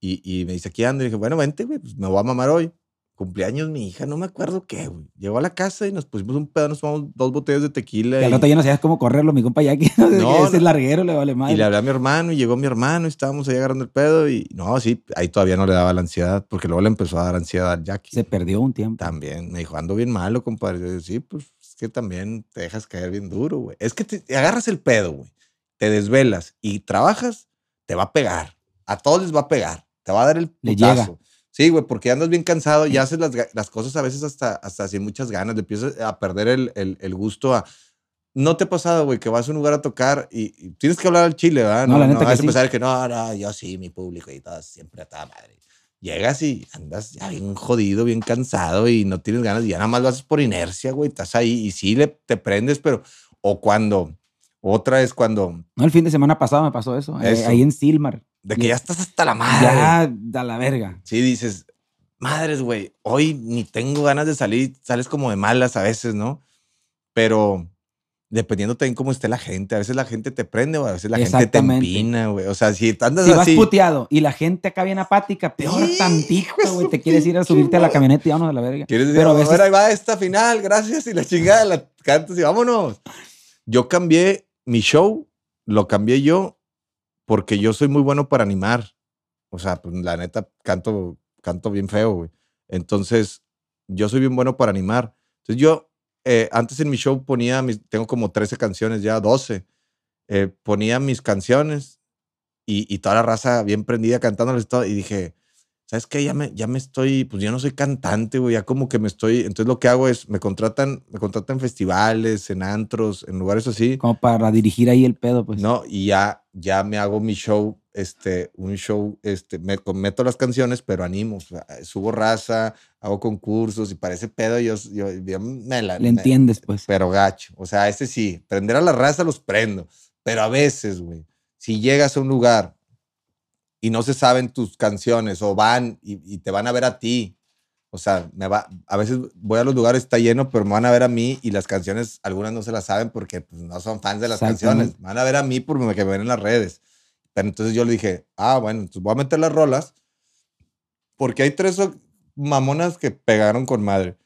Y, y me dice, aquí ando. Y dije, bueno, vente, güey, pues me voy a mamar hoy. Cumpleaños mi hija, no me acuerdo qué, güey. Llegó a la casa y nos pusimos un pedo, nos tomamos dos botellas de tequila.
Y al
y-
rato ya no sabías cómo correrlo, mi compa Jackie. No,
No,
ese
no.
larguero le vale madre.
Y le hablé a mi hermano y llegó mi hermano y estábamos ahí agarrando el pedo y no, sí, ahí todavía no le daba la ansiedad porque luego le empezó a dar ansiedad al Jackie.
Se perdió un tiempo.
También me dijo, ando bien malo, compadre. Yo digo, sí, pues es que también te dejas caer bien duro, güey. Es que te, te agarras el pedo, güey. Te desvelas y trabajas, te va a pegar. A todos les va a pegar. Te va a dar el
Le
putazo. Sí, güey, porque andas bien cansado y haces las, las cosas a veces hasta, hasta sin muchas ganas. Le empiezas a perder el, el- el gusto a, ¿No te ha pasado, güey, que vas a un lugar a tocar y, y tienes que hablar al chile, ¿verdad?
No, la neta que
vas a
sí.
empezar que no, no, yo sí, mi público y todo, siempre a toda madre. Llegas y andas ya bien jodido, bien cansado y no tienes ganas y ya nada más lo haces por inercia, güey, estás ahí y sí le, te prendes, pero, o cuando, otra es cuando,
No, el fin de semana pasado me pasó eso.
Eso.
ahí en Silmar.
De que ya estás hasta la madre.
Ya, a la verga.
Sí, dices, madres, güey, hoy ni tengo ganas de salir, sales como de malas a veces, ¿no? Pero dependiendo también cómo esté la gente, a veces la gente te prende o a veces la gente te empina, güey. O sea, si andas
Si vas
así,
puteado y la gente acá bien apática, peor
Hijo
tantito, güey. Te quieres ir a subirte a la camioneta y vámonos a la verga.
quieres decir,
Pero a
"A ver,
veces-
ahí va esta final, gracias, y la chingada, la cantas y vámonos. Yo cambié mi show, lo cambié yo porque yo soy muy bueno para animar. O sea, pues la neta, canto, canto bien feo, güey. Entonces, yo soy bien bueno para animar. Entonces, yo eh, antes en mi show ponía, mis, tengo como 13 canciones, ya 12. eh, ponía mis canciones y, y toda la raza bien prendida cantándoles todo. Y dije, ¿sabes qué? Ya me, ya me estoy, pues yo no soy cantante, güey, ya como que me estoy. Entonces, lo que hago es, me contratan, me contratan en festivales, en antros, en lugares así.
Como para dirigir ahí el pedo, pues.
No, y ya, ya me hago mi show, este, un show, este, me meto las canciones, pero animo, o sea, subo raza, hago concursos y parece pedo, yo, yo, yo me la...
Le
me-
entiendes, pues.
pero gacho, o sea, ese sí, prender a la raza los prendo, pero a veces, güey, si llegas a un lugar y no se saben tus canciones o van y, y te van a ver a ti, o sea, me va, a veces voy a los lugares, está lleno, pero me van a ver a mí y las canciones, algunas no se las saben porque pues, no son fans de las canciones. Me van a ver a mí porque me, ven en las redes. Pero entonces yo le dije, ah, bueno, entonces voy a meter las rolas porque hay tres mamonas que pegaron con madre.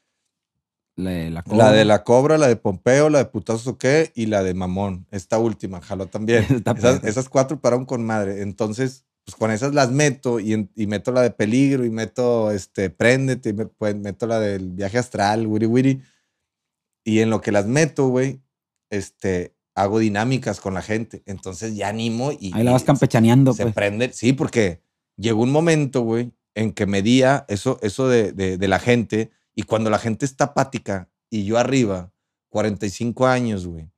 La, la,
La de la cobra, la de Pompeo, la de putazos o qué y la de mamón. Esta última, jaló también. Esas, esas cuatro pararon con madre. Entonces, pues con esas las meto y, y meto la de peligro y meto este préndete y me- pues, meto la del viaje astral, wiri wiri. Y en lo que las meto, güey, este, hago dinámicas con la gente. Entonces ya animo y,
Ahí la vas campechaneando,
se
pues.
prende. Sí, porque llegó un momento, güey, en que medía eso, eso de, de, de la gente y cuando la gente está apática y yo arriba, 45 años, güey,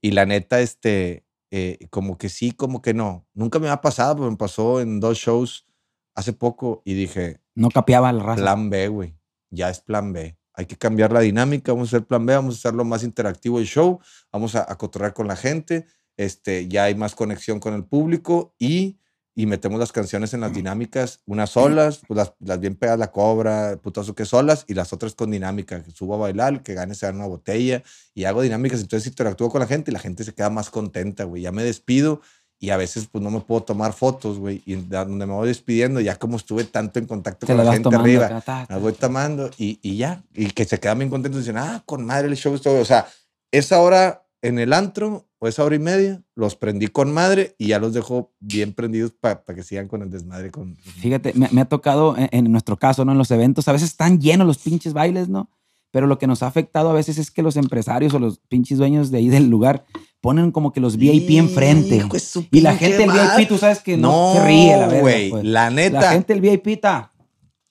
y la neta, este, eh, como que sí, como que no. Nunca me ha pasado, pero me pasó en dos shows hace poco y dije,
No capeaba la raza.
plan B, güey, ya es plan B. Hay que cambiar la dinámica, vamos a hacer plan B, vamos a hacerlo más interactivo el show, vamos a, a cotorrear con la gente, este, ya hay más conexión con el público y, y metemos las canciones en las dinámicas, unas solas, pues las, las bien pegadas, la cobra, putazo que solas, y las otras con dinámica, que subo a bailar, que gane se da una botella, y hago dinámicas, entonces interactúo con la gente y la gente se queda más contenta, güey, ya me despido y a veces pues no me puedo tomar fotos, güey, y donde me voy despidiendo, ya como estuve tanto en contacto
Te
con
la
la gente arriba,
acá, ta, ta,
las voy tomando y, y ya. Y que se quedan bien contentos dicen, ah, con madre el show estuvo. O sea, esa hora en el antro o esa hora y media los prendí con madre y ya los dejo bien prendidos para que sigan con el desmadre. Con,
Fíjate, me, me ha tocado en, en nuestro caso, ¿no? En los eventos, a veces están llenos los pinches bailes, ¿no? Pero lo que nos ha afectado a veces es que los empresarios o los pinches dueños de ahí del lugar ponen como que los VIP enfrente.
Hijo
Y la gente del. VIP, tú sabes que no, se ríe, la verdad. pues.
La neta,
La gente del VIP está.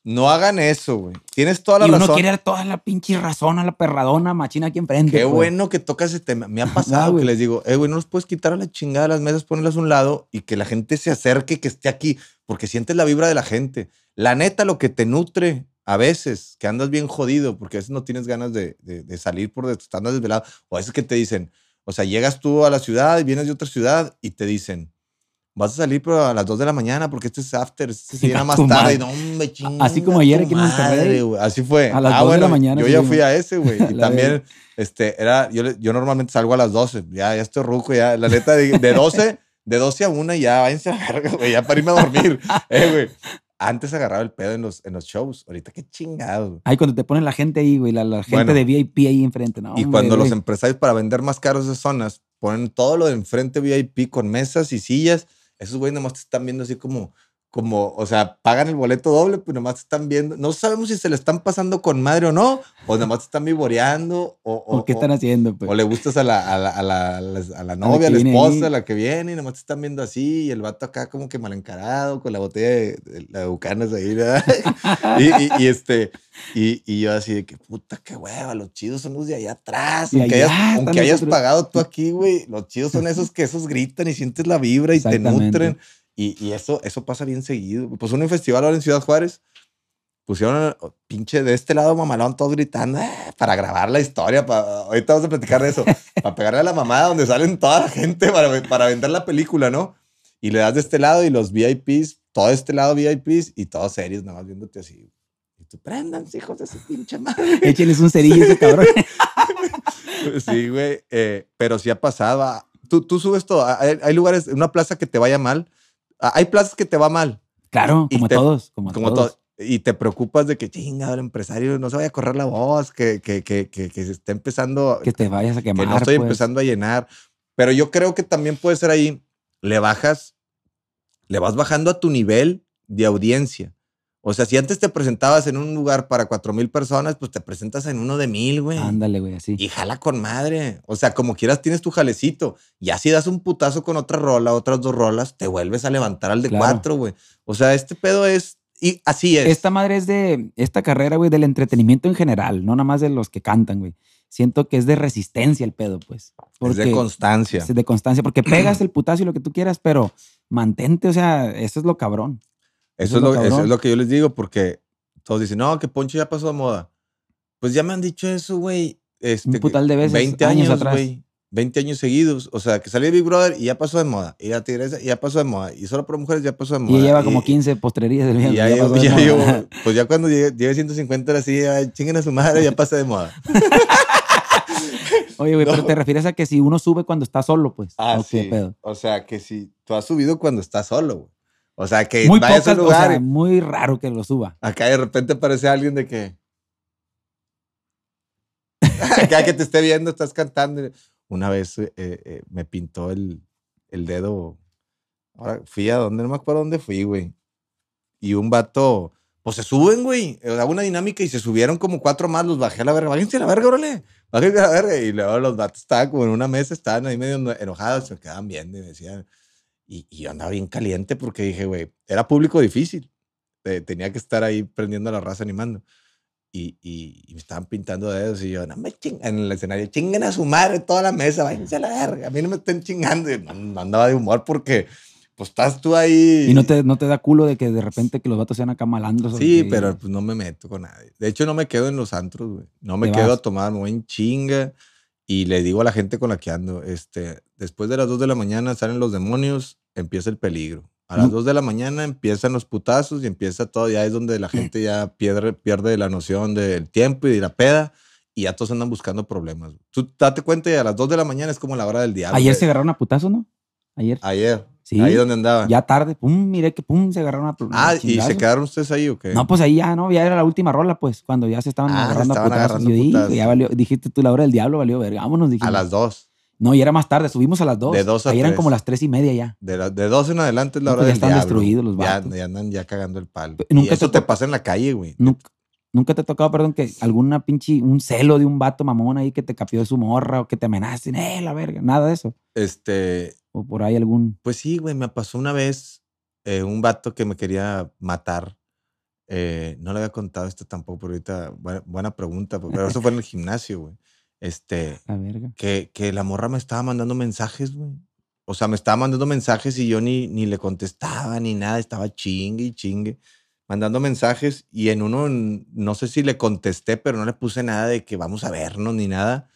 No hagan eso, güey. Tienes toda la
Y uno
razón.
quiere dar toda la pinche razón a la perradona machina aquí enfrente.
Qué bueno que tocas ese tema. Me ha pasado
güey.
que les digo, eh, güey, no los puedes quitar a la chingada de las mesas, ponerlas a un lado y que la gente se acerque, que esté aquí, porque sientes la vibra de la gente. La neta, lo que te nutre a veces, que andas bien jodido, porque a veces no tienes ganas de, de- de salir por estás desvelado, o a veces que te dicen, o sea, llegas tú a la ciudad y vienes de otra ciudad y te dicen, vas a salir pero a las 2 de la mañana porque este es after, este se llena más tarde.
madre.
No, me chinga
Así como ayer aquí en Monterrey.
madre. Así fue.
A las
Ah,
2 de la
bueno,
mañana
Yo ya fui a ese, güey. Y también, este, era, yo, yo normalmente salgo a las 12. Ya, ya estoy ruco, ya. La neta, de, de 12, de 12 a 1 ya, váyanse a verga, güey. Ya para irme a dormir. eh, güey. Antes agarraba el pedo en los, en los shows. Ahorita qué chingado.
Ay, cuando te ponen la gente ahí, güey, la, la gente
Bueno.
de VIP ahí enfrente, ¿no?
Y
hombre,
cuando los
güey.
empresarios para vender más caros esas zonas ponen todo lo de enfrente VIP con mesas y sillas, esos güeyes nomás te están viendo así como, como, o sea, pagan el boleto doble, pues nomás están viendo. No sabemos si se le están pasando con madre o no, o nomás te están vivoreando, o, o,
¿O qué están haciendo? Pues?
o le gustas a la, a la, a la, a la- novia, a la esposa, a la que viene, y nomás te están viendo así, y el vato acá como que mal encarado, con la botella de, de la de Bucanas ahí, ¿verdad? y, y, y este, y, y yo así de que, puta, qué hueva, los chidos son los de allá atrás.
Y
Aunque
allá
hayas, aunque hayas pagado tú aquí, güey, los chidos son esos que esos gritan y sientes la vibra y te nutren. Y, y eso, eso pasa bien seguido. Pues un festival ahora en Ciudad Juárez, pusieron oh, pinche de este lado mamalón todos gritando "Eh", para grabar la historia. Para, ahorita vamos a platicar de eso. para pegarle a la mamada donde salen toda la gente para, para vender la película, ¿no? Y le das de este lado y los VIPs, todo este lado VIPs y todos serios, nada más viéndote así. Y tú, prendan, hijos de su pinche madre.
Échenles un cerillo ese cabrón.
Sí, güey. eh, pero sí ha pasado. ah, Tú, tú subes todo. Hay, hay lugares, una plaza que te vaya mal. Ah, Hay plazas que te va mal.
Claro, como
te-
todos. Como,
Como
todos.
todo. Y te preocupas de que, chinga, el empresario no se vaya a correr la voz, que, que, que, que, que se esté empezando,
Que te vayas a
que
quemar.
no estoy
pues.
empezando a llenar. Pero yo creo que también puede ser ahí, le bajas, le vas bajando a tu nivel de audiencia. O sea, si antes te presentabas en un lugar para cuatro mil personas, pues te presentas en uno de mil, güey.
Ándale, güey, así.
Y jala con madre. O sea, como quieras tienes tu jalecito. Ya si das un putazo con otra rola, otras dos rolas, te vuelves a levantar al de
Claro.
cuatro, güey. O sea, este pedo es... Y así es.
Esta madre es de esta carrera, güey, del entretenimiento en general, no nada más de los que cantan, güey. Siento que es de resistencia el pedo, pues.
es de
Porque-
constancia.
es de constancia, porque pegas el putazo y lo que tú quieras, pero mantente, o sea, eso es lo cabrón.
Eso, es lo, eso
cabrón.
es lo que yo les digo, porque todos dicen, no, que Poncho ya pasó de moda. Pues ya me han dicho eso, güey. Este,
Un putal de veces,
20
años
años,
atrás.
güey. 20 años seguidos. O sea, que salió Big Brother y ya pasó de moda. Y la tigresa y ya pasó de moda. Y solo por mujeres ya pasó de moda.
Y lleva como
Y-
15 postrerías del viejo.
ya,
ya pasó de
ya
moda.
pues ya cuando llegue, llegue 150 era así, "Ay, chinguen a su madre, ya pasa de moda.
Oye, güey, pero te refieres a que si uno sube cuando está solo, pues.
Ah,
¿o qué
sí.
pedo?
O sea, que si tú has subido cuando estás solo, güey. O sea, que
Muy
vayas a
o
lugar
sea,
y
muy raro que lo suba.
acá de repente aparece alguien de que... acá que te esté viendo, estás cantando. Una vez eh, eh, me pintó el, el dedo. Ahora fui a donde, no me acuerdo dónde fui, güey. Y un vato, pues se suben, güey. O sea, una dinámica y se subieron como cuatro más, los bajé a la verga. Bájense a la verga, órale. Bájense a la verga. Y luego los vatos estaban como en una mesa, estaban ahí medio enojados, se me quedaban viendo y me decían. Y, y yo andaba bien caliente porque dije, güey, era público difícil. Eh, tenía que estar ahí prendiendo a la raza animando. Y, y, y me estaban pintando dedos y yo, no me chingan en el escenario, chinguen a su madre toda la mesa, váyanse a la verga, a mí no me estén chingando. Y no, no andaba de humor porque, pues estás tú ahí.
Y no te, no te da culo de que de repente que los vatos sean acá malandros.
Sí,
que-
pero pues no me meto con nadie. De hecho, no me quedo en los antros, güey. No me quedo
vas.
a tomar, me voy en chinga. Y le digo a la gente con la que ando, este, después de las 2 de la mañana salen los demonios, empieza el peligro. A las
Mm.
2 de la mañana empiezan los putazos y empieza todo, ya es donde la gente ya pierde, pierde la noción del tiempo y de la peda y ya todos andan buscando problemas. Tú date cuenta y a las 2 de la mañana es como la hora del diablo.
Ayer se agarraron a putazos, ¿no? Ayer.
Ayer.
Sí.
Ahí donde andaba.
Ya tarde, pum, miré que pum, se agarraron a
ah, ¿y se quedaron ustedes ahí o qué?
No, pues ahí ya, ¿no? Ya era la última rola, pues, cuando ya se estaban
Ah, se
agarrando
estaban
a putazos.
agarrando
Yo dije,
putazos.
ya valió, dijiste tú la hora del diablo, valió verga. Vámonos, dijimos.
a las 2.
No, y era más tarde, subimos a las dos.
De dos a
Ahí eran
tres.
como las tres y media ya.
De, la- de dos en adelante es la
No,
hora
pues ya
del
están
diablo.
destruidos los
Ya,
vatos.
ya andan ya cagando el palo.
Nunca
y eso
te
te, pasa en la calle, güey.
Nunca, nunca te ha tocado, perdón, que alguna pinche, un celo de un vato mamón ahí que te capió de su morra o que te amenacen, eh, la verga, nada de eso.
Este,
O por ahí algún.
pues sí, güey, me pasó una vez eh, un vato que me quería matar. Eh, no le había contado esto tampoco, pero ahorita, buena, buena pregunta, pero eso fue en el gimnasio, güey. Este,
La verga.
que, que la morra me estaba mandando mensajes, güey. O sea, me estaba mandando mensajes y yo ni, ni le contestaba ni nada, estaba chingue y chingue, mandando mensajes y en uno, no sé si le contesté, pero no le puse nada de que vamos a vernos ni nada.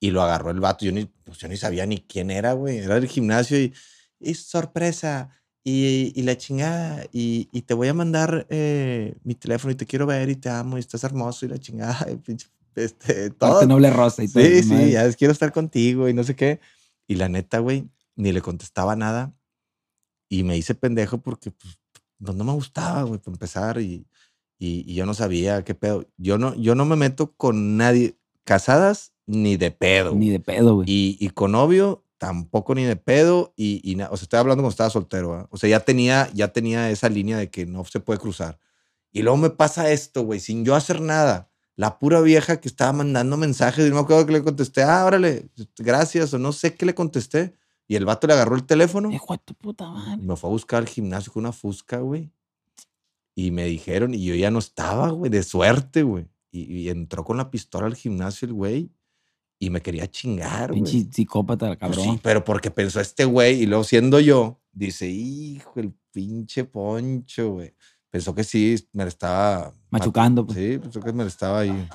Y lo agarró el vato, yo ni, pues yo ni sabía ni quién era, güey, era del gimnasio y, y sorpresa, y, y la chingada, y, y te voy a mandar eh, mi teléfono y te quiero ver y te amo y estás hermoso y la chingada, y pinche, este, todo.
Parte noble rosa y todo.
Sí, sí,
madre.
ya ves, quiero estar contigo y no sé qué. Y la neta, güey, ni le contestaba nada. Y me hice pendejo porque pues, no, no me gustaba, güey, para empezar. Y, y, y yo no sabía qué pedo. Yo no, yo no me meto con nadie, casadas ni de pedo.
Ni de pedo, güey.
Y, y con novio tampoco ni de pedo. Y, y o sea, estoy hablando cuando estaba soltero. ¿ah? O sea, ya tenía, ya tenía esa línea de que no se puede cruzar. Y luego me pasa esto, güey, sin yo hacer nada. La pura vieja que estaba mandando mensajes y no me acuerdo que le contesté, ah, órale, gracias, o no sé qué le contesté. Y el vato le agarró el teléfono
Hijo de tu puta madre.
me fue a buscar al gimnasio con una fusca, güey. Y me dijeron, y yo ya no estaba, güey, de suerte, güey. Y, y entró con la pistola al gimnasio el güey y me quería chingar, güey.
Pinche psicópata,
Pues
cabrón.
sí, pero porque pensó este güey y luego siendo yo, dice, hijo, el pinche poncho, güey. Pensó que sí, me lo estaba...
Machucando, pues.
Sí, pensó que me lo estaba ahí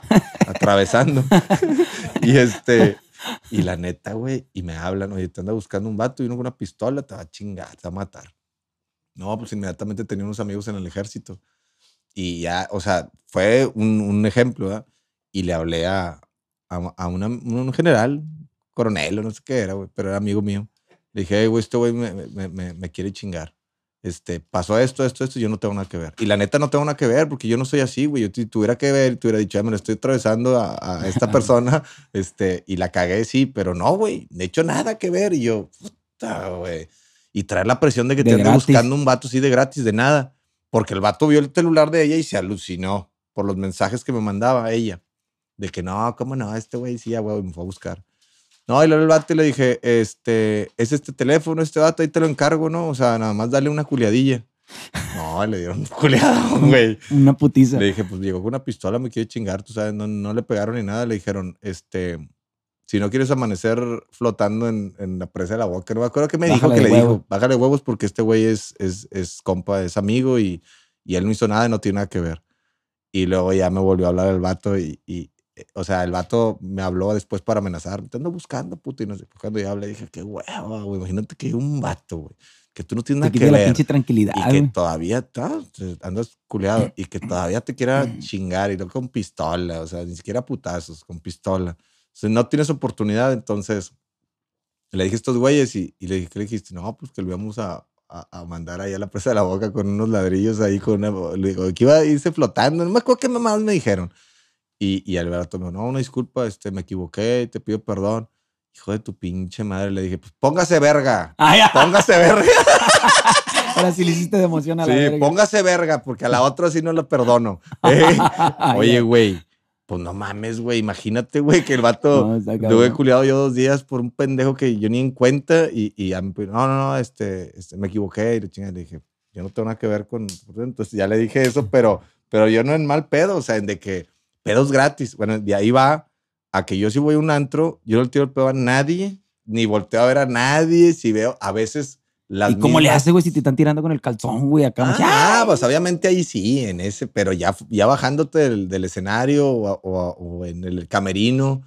atravesando. y este... Y la neta, güey, y me hablan, oye, te anda buscando un vato y uno con una pistola te va a chingar, te va a matar. No, pues inmediatamente tenía unos amigos en el ejército. Y ya, o sea, fue un, un ejemplo, ¿verdad? Y le hablé a, a, a una- un general, coronel o no sé qué era, güey, pero era amigo mío. Le dije, "Ey, güey, este güey me, me, me, me quiere chingar. Este, pasó esto, esto, esto, y yo no tengo nada que ver. Y la neta no tengo nada que ver porque yo no soy así, güey. Yo si tuviera que ver, te hubiera dicho, "Ay, me lo estoy atravesando a, a esta persona, este, y la cagué, sí, pero no, güey, de hecho nada que ver. Y yo, puta, güey. Y traer la presión de que
De
te ande buscando un vato así de gratis, de nada. Porque el vato vio el celular de ella y se alucinó por los mensajes que me mandaba ella. De que no, ¿cómo no? Este güey sí, güey, me fue a buscar. No, y luego el vato le dije, este, es este teléfono, este vato, ahí te lo encargo, ¿no? O sea, nada más dale una culiadilla. No, le dieron un culiadón, güey.
Una putiza.
Le dije, pues llegó con una pistola, me quiere chingar, tú sabes, no, no le pegaron ni nada. Le dijeron, este, si no quieres amanecer flotando en, en la presa de la boca, no me acuerdo qué me dijo
Bájale
que
de
le
huevo.
dijo, bájale huevos porque este güey es, es, es compa, es amigo y, y él no hizo nada y no tiene nada que ver. Y luego ya me volvió a hablar el vato y, y, o sea, el vato me habló después para amenazar, te ando buscando, puto, y no sé, cuando yo hablé dije, qué huevo, güey, imagínate que hay un vato, güey, que tú no tienes
Te
nada que
quita la
ver
pinche tranquilidad,
y que todavía ta- te- andas culeado y que todavía te quiera chingar y no con pistola, o sea, ni siquiera putazos, con pistola. O sea, no tienes oportunidad, entonces le dije a estos güeyes y, y le dije, ¿qué le dijiste? No, pues que lo íbamos a, a, a mandar ahí a la presa de la boca con unos ladrillos ahí, con una, le digo, que iba a irse flotando, no me acuerdo qué mamadas me dijeron. Y, y Alberto me dijo, no, una disculpa, este, me equivoqué, te pido perdón. Hijo de tu pinche madre, le dije, pues póngase verga,
Ay,
póngase verga.
ahora sí le hiciste de emoción a la
Sí,
verga.
póngase verga, porque a la otra sí no lo perdono. Eh, Oye, güey, pues no mames, güey. Imagínate, güey, que el vato
No,
culiado yo dos días por un pendejo que yo ni en cuenta y, y ya me, no, no, no, este, este, me equivoqué y le le dije, yo no tengo nada que ver con, entonces ya le dije eso, pero, pero yo no en mal pedo, o sea, en de que pedos gratis. Bueno, de ahí va a que yo si voy a un antro, yo no le tiro el pedo a nadie, ni volteo a ver a nadie, si veo a veces las
¿Y cómo le
mismas-
hace, güey, si te están tirando con el calzón, güey? Acá.
Ah,
¡ay!
pues obviamente ahí sí, en ese, pero ya, ya bajándote del, del escenario o, o- o en el camerino,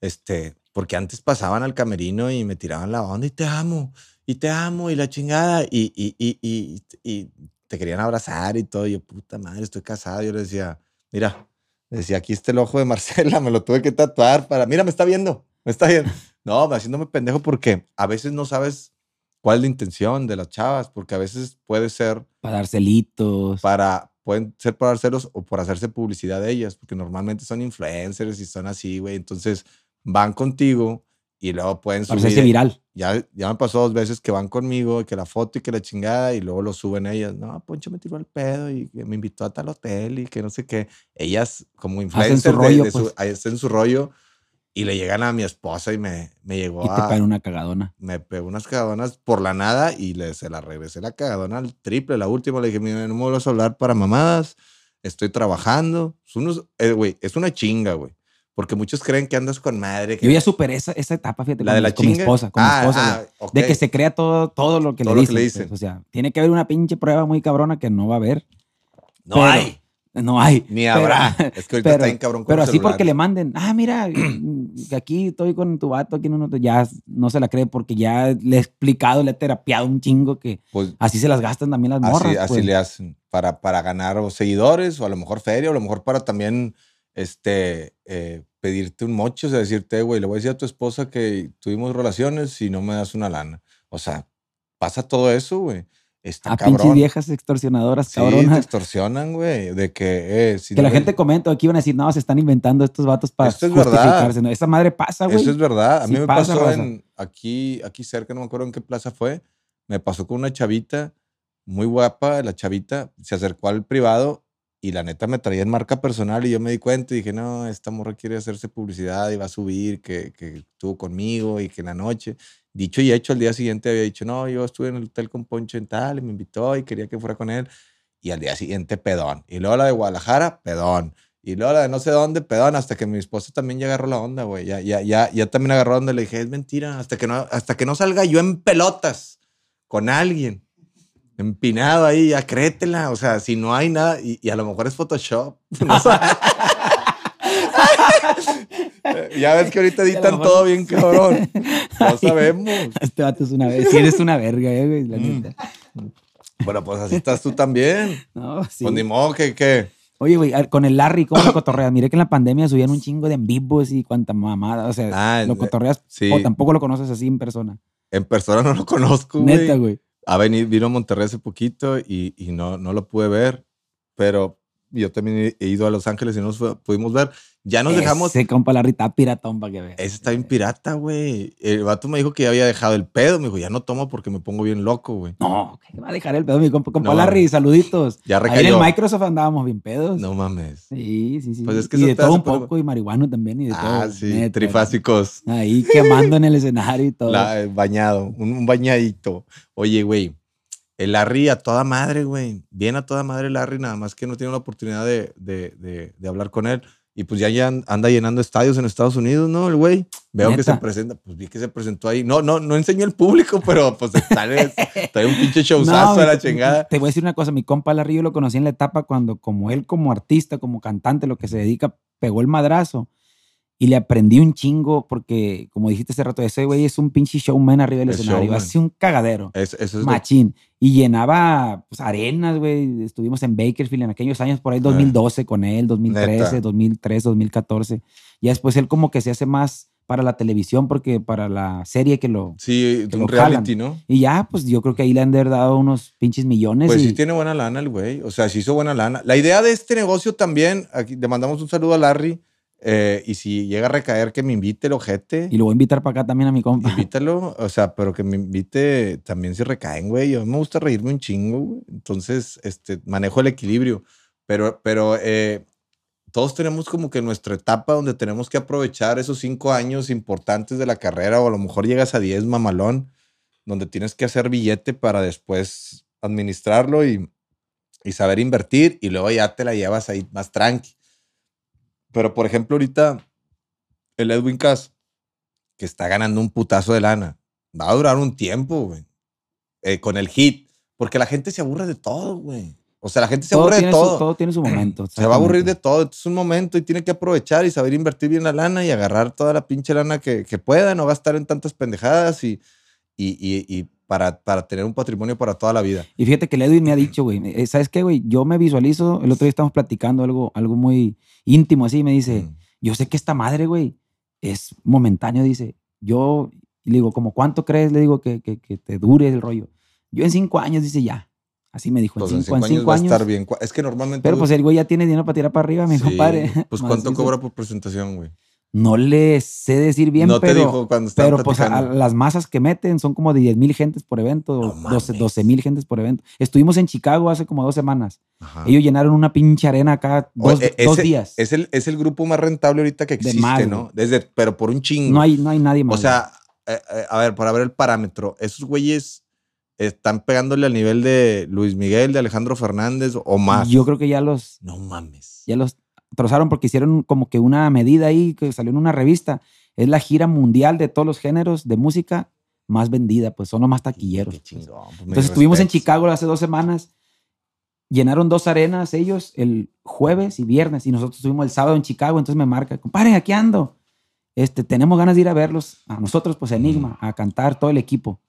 este, porque antes pasaban al camerino y me tiraban la onda y te amo, y te amo, y la chingada, y, y, y, y, te querían abrazar y todo. Y yo, puta madre, estoy casado. Yo le decía, mira, decía, aquí está el ojo de Marcela, me lo tuve que tatuar para, mira, me está viendo, me está viendo. No, haciéndome pendejo porque a veces no sabes cuál es la intención de las chavas, porque a veces puede ser
Para dar celitos.
para, pueden ser para celos o por hacerse publicidad de ellas, porque normalmente son influencers y son así, güey. Entonces van contigo y luego pueden subir.
hacerse viral.
Ya, ya me pasó dos veces que van conmigo, y que la foto y que la chingada, y luego lo suben ellas. No, Poncho me tiró el pedo y que me invitó a tal hotel y que no sé qué. Ellas, como influencers, de-
rollo,
de su-
pues.
ahí hacen su rollo y le llegan a mi esposa y me, me llegó
Y te
a
una cagadona.
me pegó unas cagadonas por la nada y le, se la regresé la cagadona al triple. La última le dije, mira, no me vuelvas a hablar para mamadas, estoy trabajando. Es, unos- eh, güey, es una chinga, güey. Porque muchos creen que andas con madre. Que
Yo ya superé esa, esa etapa, fíjate.
la
con
de
mi-
la
con mi esposa. Con mi
Ah,
esposa.
ah,
güey.
ok.
De que se crea todo, todo lo que
Todo
le
lo que
dicen.
le
pues.
dicen.
O sea, tiene que haber una pinche prueba muy cabrona que no va a haber.
No
pero-
hay.
No hay.
Ni
Pero-
habrá. es que ahorita
pero-
está bien cabrón con
Pero así porque le manden, ah, mira, aquí estoy con tu vato, aquí un hotel", ya no se la cree porque ya le he explicado, le he terapiado un chingo que
Pues,
así se las gastan también las morras.
así, así
pues.
le hacen. Para, para ganar o seguidores, o a lo mejor feria, o a lo mejor para también este, eh, pedirte un mocho, o sea, decirte, güey, le voy a decir a tu esposa que tuvimos relaciones y no me das una lana. O sea, pasa todo eso, güey. está
A pinches viejas extorsionadoras,
Sí, te extorsionan, güey. De que, eh, si
que
no
la
le-
gente comenta aquí van a decir, no, se están inventando estos vatos para
Esto es
justificarse. No, esa madre pasa, güey.
Eso es verdad. A mí
Sí
me
pasa,
pasó en, aquí, aquí cerca, no me acuerdo en qué plaza fue. Me pasó con una chavita muy guapa. La chavita se acercó al privado y la neta me traía en marca personal y yo me di cuenta y dije, no, esta morra quiere hacerse publicidad y va a subir que, que estuvo conmigo y que en la noche. Dicho y hecho, al día siguiente había dicho, no, yo estuve en el hotel con Poncho en tal y me invitó y quería que fuera con él. Y al día siguiente, pedón. Y luego la de Guadalajara, pedón. Y luego la de no sé dónde, pedón, hasta que mi esposa también ya agarró la onda, güey. Ya, ya, ya, ya también agarró onda. Le dije, es mentira, hasta que no, hasta que no salga yo en pelotas con alguien, empinado ahí, ya créetela. O sea, si no hay nada, y, y a lo mejor es Photoshop. No ya ves que ahorita editan
mejor-
todo bien cabrón. No sabemos.
Este vato es una verga. Si eres una verga, eh, güey, la
Mm.
neta.
Bueno, pues así estás tú también.
No, sí.
Pues ni modo que, que
Oye, güey, con el Larry, ¿cómo lo cotorreas? Miré que en la pandemia subían un chingo de en vivos y cuanta mamada. O sea,
Ah,
¿lo cotorreas
sí.
o tampoco lo conoces así en persona?
en persona no lo conozco, güey.
Neta, güey.
A venir, vino a Monterrey hace poquito y, no, no lo pude ver, pero yo también he- ido a Los Ángeles y no nos pudimos ver. Ya nos dejamos.
Ese compa Larry está piratón para que veas.
Ese está bien pirata, güey. El vato me dijo que ya había dejado el pedo. Me dijo, ya no tomo porque me pongo bien loco, güey.
No, que va a dejar el pedo, mi compa. Compa
No,
Larry, saluditos.
Ya
Ahí en
recayó.
el Microsoft andábamos bien pedos.
No mames.
Sí, sí, sí.
Pues es que
y de todo un poco, y marihuano también, y de
Ah,
todo.
sí,
neta.
trifásicos.
Ahí quemando en el escenario y todo.
La- eh, bañado, un, un bañadito. Oye, güey, el Larry a toda madre, güey. Bien a toda madre Larry, nada más que no tiene la oportunidad de, de- de- de hablar con él. Y pues ya, ya anda llenando estadios en Estados Unidos, ¿no? El güey. Veo que se presenta, pues vi que se presentó ahí. No, no, no enseñó el público, pero pues tal vez trae un pinche showzazo
No,
a la chingada.
Te voy a decir una cosa, mi compa Larry yo lo conocí en la etapa cuando como él como artista, como cantante, lo que se dedica, pegó el madrazo y le aprendí un chingo porque como dijiste hace rato, ese güey es un pinche showman arriba del
Es
escenario, hace un cagadero.
Es- eso es
Machín. Y llenaba pues, arenas, güey. Estuvimos en Bakersfield en aquellos años, por ahí
Eh.
2012 con él, 2013,
Neta.
2003, 2014. Ya después él como que se hace más para la televisión porque para la serie que lo...
sí,
que
un
lo
reality,
jalan.
¿no?
Y ya, pues yo creo que ahí le han de haber dado unos pinches millones.
Pues
y,
sí tiene buena lana el güey. O sea, sí hizo buena lana. La idea de este negocio también, aquí le mandamos un saludo a Larry. Eh, y si llega a recaer, que me invite el ojete.
y lo voy a invitar para acá también a mi compa.
Invítalo, o sea, pero que me invite también si recaen, güey. Mí me gusta reírme un chingo, güey. Entonces, este, manejo el equilibrio. Pero, pero eh, todos tenemos como que nuestra etapa donde tenemos que aprovechar esos cinco años importantes de la carrera, o a lo mejor llegas a 10, mamalón, donde tienes que hacer billete para después administrarlo y, y saber invertir, y luego ya te la llevas ahí más tranqui. Pero, por ejemplo, ahorita el Edwin Cass, que está ganando un putazo de lana, va a durar un tiempo, güey, eh, con el hit, porque la gente se aburre de todo, güey. O sea, la gente se
todo,
aburre de
su,
todo.
todo tiene su momento.
Se va a aburrir de todo. Es un momento y tiene que aprovechar y saber invertir bien la lana y agarrar toda la pinche lana que, que pueda, no gastar en tantas pendejadas y, y, y- y para, para tener un patrimonio para toda la vida.
Y fíjate que el Edwin me ha dicho, güey, eh, ¿sabes qué, güey? Yo me visualizo, el otro día estamos platicando algo, algo muy íntimo así, y me dice,
Mm.
yo sé que esta madre, güey, es momentáneo, dice. Yo le digo, ¿como cuánto crees? Le digo que, que, que te dure el rollo. Yo en cinco años, dice, ya. Así me dijo,
Pues
en
en
cinco,
cinco
en
años
cinco
va a
años.
estar bien. Es que normalmente.
Pero pues el güey ya tiene dinero para tirar para arriba, mi
Sí,
compadre.
Pues ¿cuánto cobra por presentación, güey?
No le sé decir bien,
no te
pero,
dijo cuando
pero pues a, las masas que meten son como de 10 mil gentes por evento,
No
12
mames.
mil gentes por evento. Estuvimos en Chicago hace como dos semanas.
Ajá.
Ellos llenaron una pinche arena acá dos,
Oye,
dos
ese-
días.
Es el, es el grupo más rentable ahorita que
De
existe,
más,
¿no? Desde, pero por un chingo.
no, hay, no hay nadie más.
O sea, eh, eh, a ver, para ver el parámetro, esos güeyes están pegándole al nivel de Luis Miguel, de Alejandro Fernández o más.
yo creo que ya los,
No mames.
ya los trozaron porque hicieron como que una medida ahí que salió en una revista. Es la gira mundial de todos los géneros de música más vendida, pues son los más taquilleros.
Qué chingón. pues,
Entonces estuvimos en. Chicago hace dos semanas. Llenaron dos arenas ellos el jueves y viernes y nosotros estuvimos el sábado en Chicago. Entonces me marca, compadre, aquí ando. Este, tenemos ganas de ir a verlos. A nosotros, pues Enigma, a cantar todo el equipo.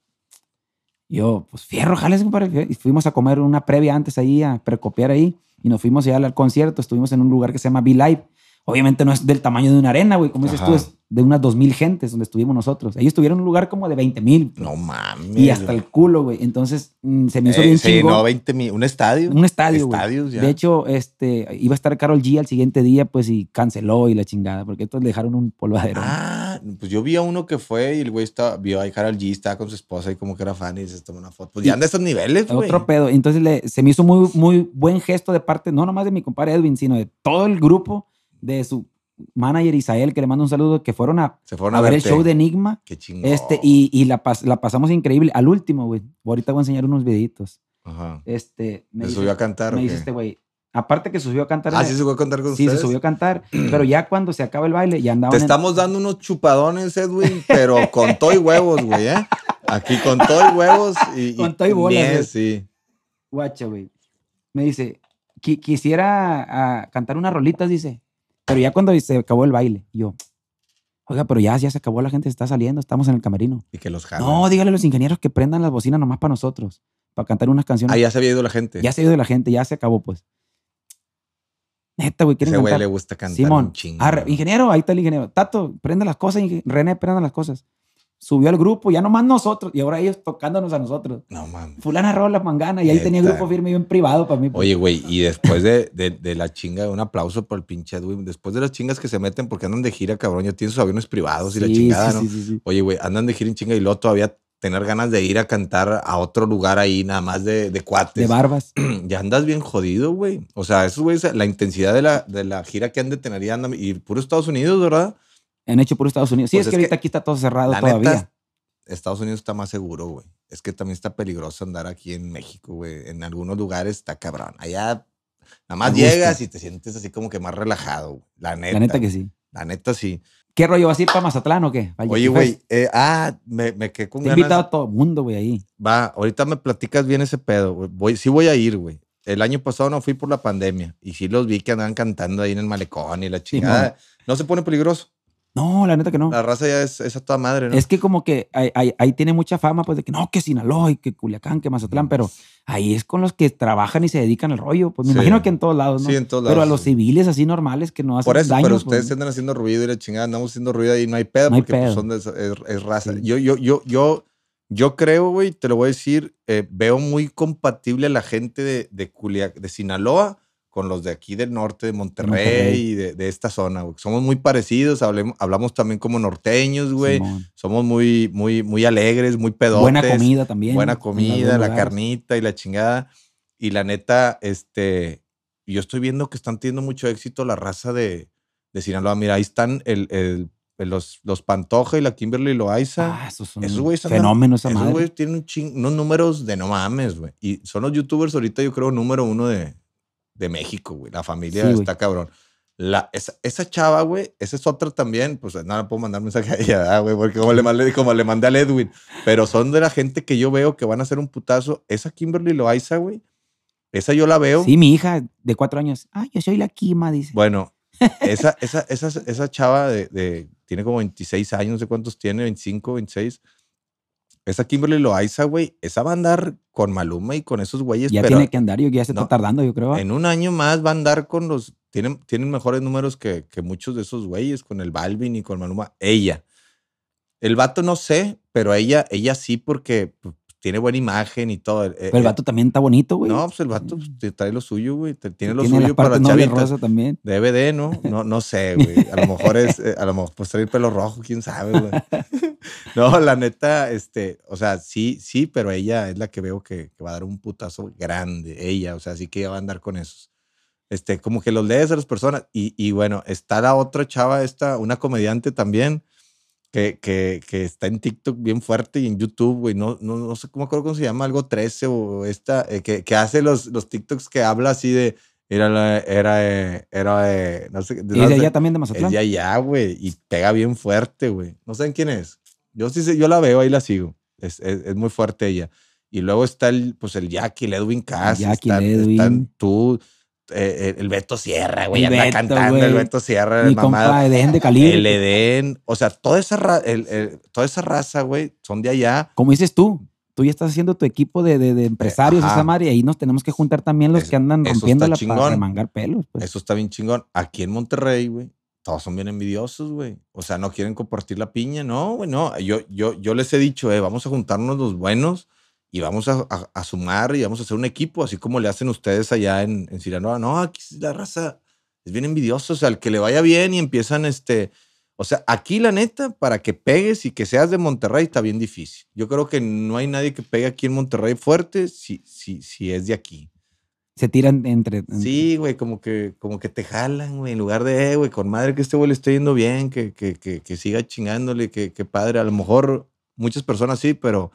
Yo, pues fierro, jales, compadre. Y fuimos a comer una previa antes ahí, a precopiar ahí. Y nos fuimos allá al concierto. Estuvimos en un lugar que se llama Be Live. Obviamente no es del tamaño de una arena, güey. Como dices tú, es de unas 2.000 gentes donde estuvimos nosotros. Ellos tuvieron un lugar como de 20.000.
No mames.
Y hasta el culo, güey. Entonces mm, se me hizo
Eh,
bien
sí,
chingón.
no, 20 mil. Un estadio.
Un estadio, güey. De hecho, este, iba a estar Carol G al siguiente día, pues, y canceló y la chingada, porque estos le dejaron un polvadero.
Ah, pues yo vi a uno que fue y el güey estaba, vio a Harold G, estaba con su esposa y como que era fan y se tomó una foto. Pues
Y-
ya anda a esos niveles, güey.
Otro pedo. Entonces le- se me hizo muy, muy buen gesto de parte, no nomás de mi compadre Edwin, sino de todo el grupo, de su manager Isael, que le mando un saludo, que fueron a,
Se fueron
a
a,
ver el show de Enigma.
Qué chingón.
Este, y, y la, pas- la pasamos increíble. Al último, güey. Ahorita voy a enseñar unos videitos.
Ajá.
Este, me
¿Se
dice-
subió a cantar
Me dice este güey. Aparte que subió a cantar.
Ah, sí fue a cantar con
sí,
ustedes.
se subió a cantar. pero ya cuando se acaba el baile, ya andaban.
Te
en-
estamos dando unos chupadones, Edwin, pero con todo y huevos, güey, ¿eh? Aquí con todo y huevos y,
Con todo y bolas, güey.
sí.
Guacha, güey. Me dice, "Qui- quisiera ah, cantar unas rolitas, dice. Pero ya cuando se acabó el baile. Yo, oiga, pero ya, ya se acabó, la gente se está saliendo, estamos en el camerino.
Y que los jalan.
No, dígale a los ingenieros que prendan las bocinas nomás para nosotros, para cantar unas canciones.
Ah, ya se había ido la gente.
ya se ha ido la gente, ya se acabó, pues. Neta, güey, quieren
Ese güey
cantar.
le gusta cantar
Simón,
un chingo.
arre,
güey.
ingeniero, ahí está el ingeniero. Tato, prende las cosas, René, prenda las cosas. Subió al grupo, ya nomás nosotros, y ahora ellos tocándonos a nosotros.
No mames.
Fulana rola mangana, y ahí tenía
Neta.
grupo firme y bien privado para mí. pues.
Oye, güey, y después de, de, de la chinga, un aplauso por el pinche Edwin. Después de las chingas que se meten porque andan de gira, cabrón, ya tienen sus aviones privados y la chingada,
sí,
¿no?
sí, sí, sí.
Oye, güey, andan de gira en chinga y luego todavía tener ganas de ir a cantar a otro lugar ahí, nada más de, de cuates.
De barbas.
ya andas bien jodido, güey. O sea, esos güeyes, la intensidad de la, de la gira que han de tener ya andan, y puro Estados Unidos, ¿verdad?
Han hecho por Estados Unidos. Sí,
Pues
es,
es
que ahorita
que,
aquí está todo cerrado
La
todavía.
neta, Estados Unidos está más seguro, güey. Es que también está peligroso andar aquí en México, güey. En algunos lugares está cabrón. Allá nada más llegas y te sientes así como que más relajado, güey. La neta.
la neta que sí.
La neta sí.
¿Qué rollo vas a ir para Mazatlán o qué?
Oye, güey, eh, ah, me, me quedé con
Te he invitado a todo el mundo, güey, ahí.
Va, ahorita me platicas bien ese pedo, güey. Voy, sí voy a ir, güey. El año pasado no fui por la pandemia y sí los vi que andaban cantando ahí en el malecón y la chingada. no se pone peligroso.
No, la neta que no.
La raza ya es, es a toda madre, ¿no?
Es que como que ahí, ahí- ahí tiene mucha fama, pues, de que no, que Sinaloa y que Culiacán, que Mazatlán, pero ahí es con los que trabajan y se dedican al rollo. Pues me
Sí.
imagino que en todos lados, ¿no?
Sí, en todos
Pero a
lados,
los civiles así normales que no hacen
Por eso, pero
pues,
ustedes andan haciendo ruido y la chingada, andamos haciendo ruido ahí, no hay pedo,
No hay
porque pues,
pedo.
son de, es, es raza.
Sí.
Yo, yo, yo, yo, yo creo, güey, te lo voy a decir, eh, veo muy compatible a la gente de, de, Culia- de Sinaloa con los de aquí del norte, de Monterrey,
Monterrey.
y de, de esta zona, güey. Somos muy parecidos, hablemos- hablamos también como norteños, güey.
Simón.
Somos muy, muy, muy alegres, muy pedotes.
Buena comida también.
Buena comida, la carnita y la chingada. Y la neta, este, yo estoy viendo que están teniendo mucho éxito la raza de, de Sinaloa. Mira, ahí están el, el- los, los Pantoja y la Kimberly Loaiza.
Ah, esos son
Esos güeyes
fenómenos
Esos güeyes tienen un ching- unos números de no mames, güey. Y son los youtubers ahorita, yo creo, número uno de, de México, güey. La familia
Sí,
está cabrón. La, esa, esa chava, güey, esa es otra también, pues no le puedo mandar mensaje a ella, ¿verdad, güey, porque como le, mandé, como le mandé al Edwin, pero son de la gente que yo veo que van a hacer un putazo. Esa Kimberly Loaiza, güey, esa yo la veo.
Sí, mi hija de cuatro años. Ah, yo soy la Kima, dice.
Bueno, esa, esa, esa, esa chava de, de- tiene como 26 años, no sé cuántos tiene, 25, 26. Esa Kimberly Loaiza, güey, esa va a andar con Maluma y con esos güeyes,
ya
pero
tiene que andar, yo ya se
no,
está tardando, yo creo.
en un año más va a andar con los, tienen, tienen mejores números que, que muchos de esos güeyes, con el Balvin y con Maluma. Ella. El vato no sé, pero ella, ella sí porque tiene buena imagen y todo. Eh,
Pero el
eh,
vato también está bonito, güey.
No, pues el vato pues, trae lo suyo, güey. Tiene lo
Tiene
suyo para
nobles
chavitas.
también.
DVD, ¿no? No, no sé, güey. A lo mejor es, eh, a lo mejor pues trae el pelo rojo, quién sabe, güey. No, la neta, este, o sea, sí, sí, pero ella es la que veo que, que va a dar un putazo grande, ella, o sea, sí que ella va a andar con esos. Este, como que los lees a las personas. Y, y bueno, está la otra chava, esta, una comediante también, que, que, que está en TikTok bien fuerte y en YouTube, güey. No, no, no sé cómo acuerdo cómo se llama, algo 13 o esta, eh, que, que hace los, los TikToks que habla así de. Era, la- era, eh, era, eh, no sé.
Y
no
de allá también de
es
Mazatlán.
de allá, güey, y pega bien fuerte, güey. No saben quién es. Yo sí sé, yo la veo, ahí la sigo. Es, es, es muy fuerte ella. Y luego está el, pues el Jackie, el Edwin Cass,
Jackie,
está,
Edwin.
están tú, eh, el Beto Sierra, güey, anda
Beto,
cantando el. Beto Sierra,
Mi compa Edén de calibre.
El Edén, o sea, toda esa, ra- el- el- toda esa raza, güey, son de allá.
Como dices tú, tú ya estás haciendo tu equipo de, de- de empresarios,
ajá.
esa madre, y ahí nos tenemos que juntar también los que andan
eso está
rompiéndola para remangar pelos. Pues.
Eso está bien chingón. Aquí en Monterrey, güey, todos son bien envidiosos, güey. O sea, no quieren compartir la piña. No, güey, no. Yo, yo, yo les he dicho, eh, vamos a juntarnos los buenos y vamos a, a- a sumar y vamos a hacer un equipo, así como le hacen ustedes allá en, en Sinaloa. No, aquí la raza es bien envidiosa. O sea, el que le vaya bien y empiezan, este... O sea, aquí la neta, para que pegues y que seas de Monterrey está bien difícil. Yo creo que no hay nadie que pegue aquí en Monterrey fuerte si, si, si es de aquí.
Se tiran entre.
Sí, güey, como que, como que te jalan, güey, en lugar de, eh, güey, con madre que este güey le esté yendo bien, que, que, que, que siga chingándole, que, que padre. A lo mejor muchas personas sí, pero,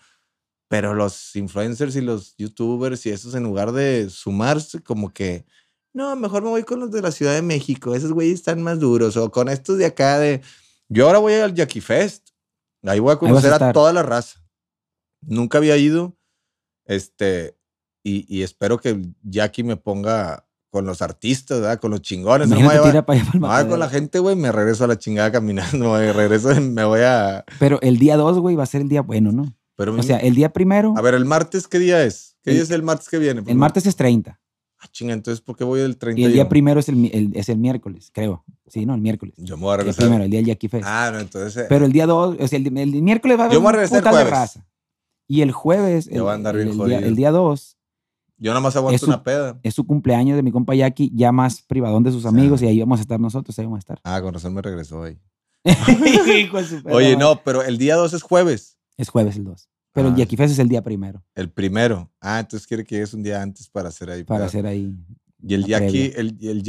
pero los influencers y los youtubers y esos, en lugar de sumarse, como que, no, mejor me voy con los de la Ciudad de México, esos güeyes están más duros, o con estos de acá de, yo ahora voy al Jackie Fest, ahí voy a
a
conocer a,
estar.
toda la raza. Nunca había ido, este, y, y espero que Jackie me ponga con los artistas, ¿verdad? Con los chingones. No me a
tira para allá para el
no, con la gente, güey, me regreso a la chingada caminando, güey. Regreso, me voy a.
Pero el día 2, güey, va a ser el día bueno, ¿no?
Pero,
O sea, el día primero,
a ver, el martes, ¿qué día es? ¿Qué
El-
día es el martes que viene?
el martes es 30.
Ah, chinga, entonces, ¿por qué voy el 30?
Y el día primero es el, mi- el- es el miércoles, creo. Sí, no, el miércoles.
Yo me voy a
El
regresar.
primero, el día del Jackie Fest.
Ah, no, entonces. eh,
Pero el día 2, o sea, el, el miércoles va a haber
Yo me voy a
un
regresar el
putal de
jueves.
raza. Y el jueves, el,
voy a andar bien
el día,
jodido.
el día 2,
yo nada más aguanto
su-
una peda.
es su cumpleaños de mi compa Jackie, ya más privadón de sus
Sí.
amigos, y ahí vamos a estar nosotros, ahí vamos a estar.
Ah, con razón me regresó hoy. Oye, no, pero el día 2 es jueves.
Es jueves el 2. Pero el
Ah.
Jackie Fest es el día primero,
El primero. Ah, entonces quiere que llegues un día antes para hacer ahí.
para hacer ahí.
Y el
previa.
el, el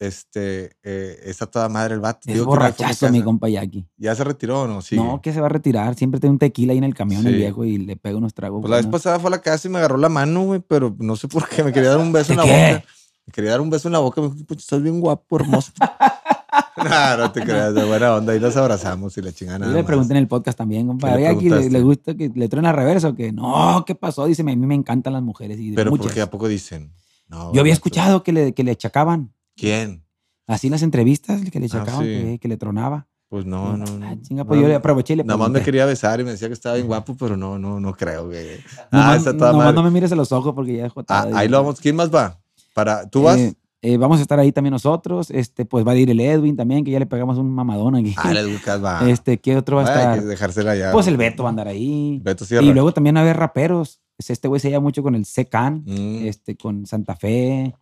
este, eh, está toda madre el vato.
Es
Digo que
borrachazo mi
casa.
compa Jackie.
¿Ya se retiró o no? Sí.
No, que se va a retirar. Siempre tiene un tequila ahí en el camión, el
Sí.
viejo, y le pega unos tragos.
Pues la vez pasada fue a la casa y me agarró la mano, güey, pero no sé por qué. Me quería dar un beso en la
¿De qué?
boca. Me quería dar un beso en la boca. Me dijo, pues estás bien guapo, hermoso. no, no te creas, de buena onda. Ahí nos abrazamos y la chingada
Yo le pregunté en el podcast también, compa.
¿Qué le
¿A Jackie le, le gusta que le truena reversa o que no? ¿Qué pasó? Dice, a mí me encantan las mujeres. Y
Pero
muchas.
porque a poco dicen. No,
Yo había escuchado que le, que le achacaban.
¿Quién?
Así en las entrevistas, que le
Ah,
achacaban,
sí.
que, que le tronaba.
Pues no, no,
Ah,
no.
chinga, pues
No,
yo le aproveché y le
Nada más me quería besar y me decía que estaba bien guapo, pero no, no, no creo, güey. Ah, está toda
nomás
madre.
no me mires a los ojos porque ya dejó
Ah, ahí lo vamos. ¿Quién más va? Para, ¿Tú vas?
Eh, vamos a estar ahí también nosotros. Este, pues va a ir el Edwin también, que ya le pegamos un mamadón aquí.
ah, el Lucas va.
Este, ¿qué otro va a
Ah, hay
estar?
que dejársela ya.
Pues el Beto va a andar ahí.
Beto Sierra.
Y luego también va a haber raperos. Es- Este güey se lleva mucho con el Secan,
Mm.
este, con Santa Fe.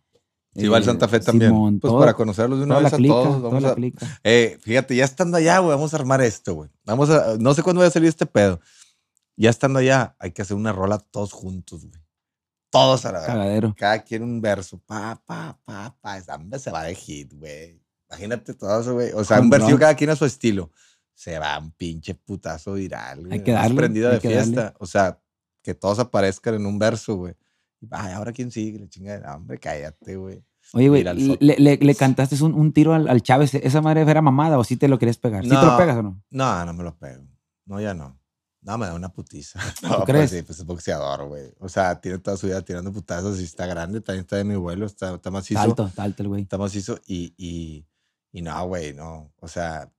Sí, va el
eh,
Santa Fe también.
Simón,
pues
todo-
para conocerlos de una vez a
clica,
todos. Vamos
la
a. Eh, fíjate, ya estando allá, güey, vamos a armar esto, güey. Vamos a, no sé cuándo vaya a salir este pedo. Ya estando allá, hay que hacer una rola todos juntos, güey. Todos a la vez.
Cagadero.
Cada quien un verso. Pa, pa, pa, pa. Esa se va de hit, güey. Imagínate todo eso, güey. O sea, un verso cada quien a su estilo. Se va un pinche putazo viral, güey.
que
Más
darle,
prendida
hay
de
que
fiesta.
darle.
O sea, que todos aparezcan en un verso, güey. Ay, ahora quién sigue, la chingada. Hombre, cállate, güey.
Oye, güey, le, le, le cantaste un, un tiro al, al Chávez. ¿Esa madre era mamada o sí te lo quieres pegar? ¿Sí te lo
No.
pegas o no?
No, no me lo pego. No, ya no. No, me da una putiza. No,
crees?
Pues sí, pues es boxeador, güey. O sea, tiene toda su vida tirando putazos y está grande. También está de mi vuelo, está, está macizo.
Está alto, está alto el güey.
Está macizo y, y, y no, güey, no. O sea,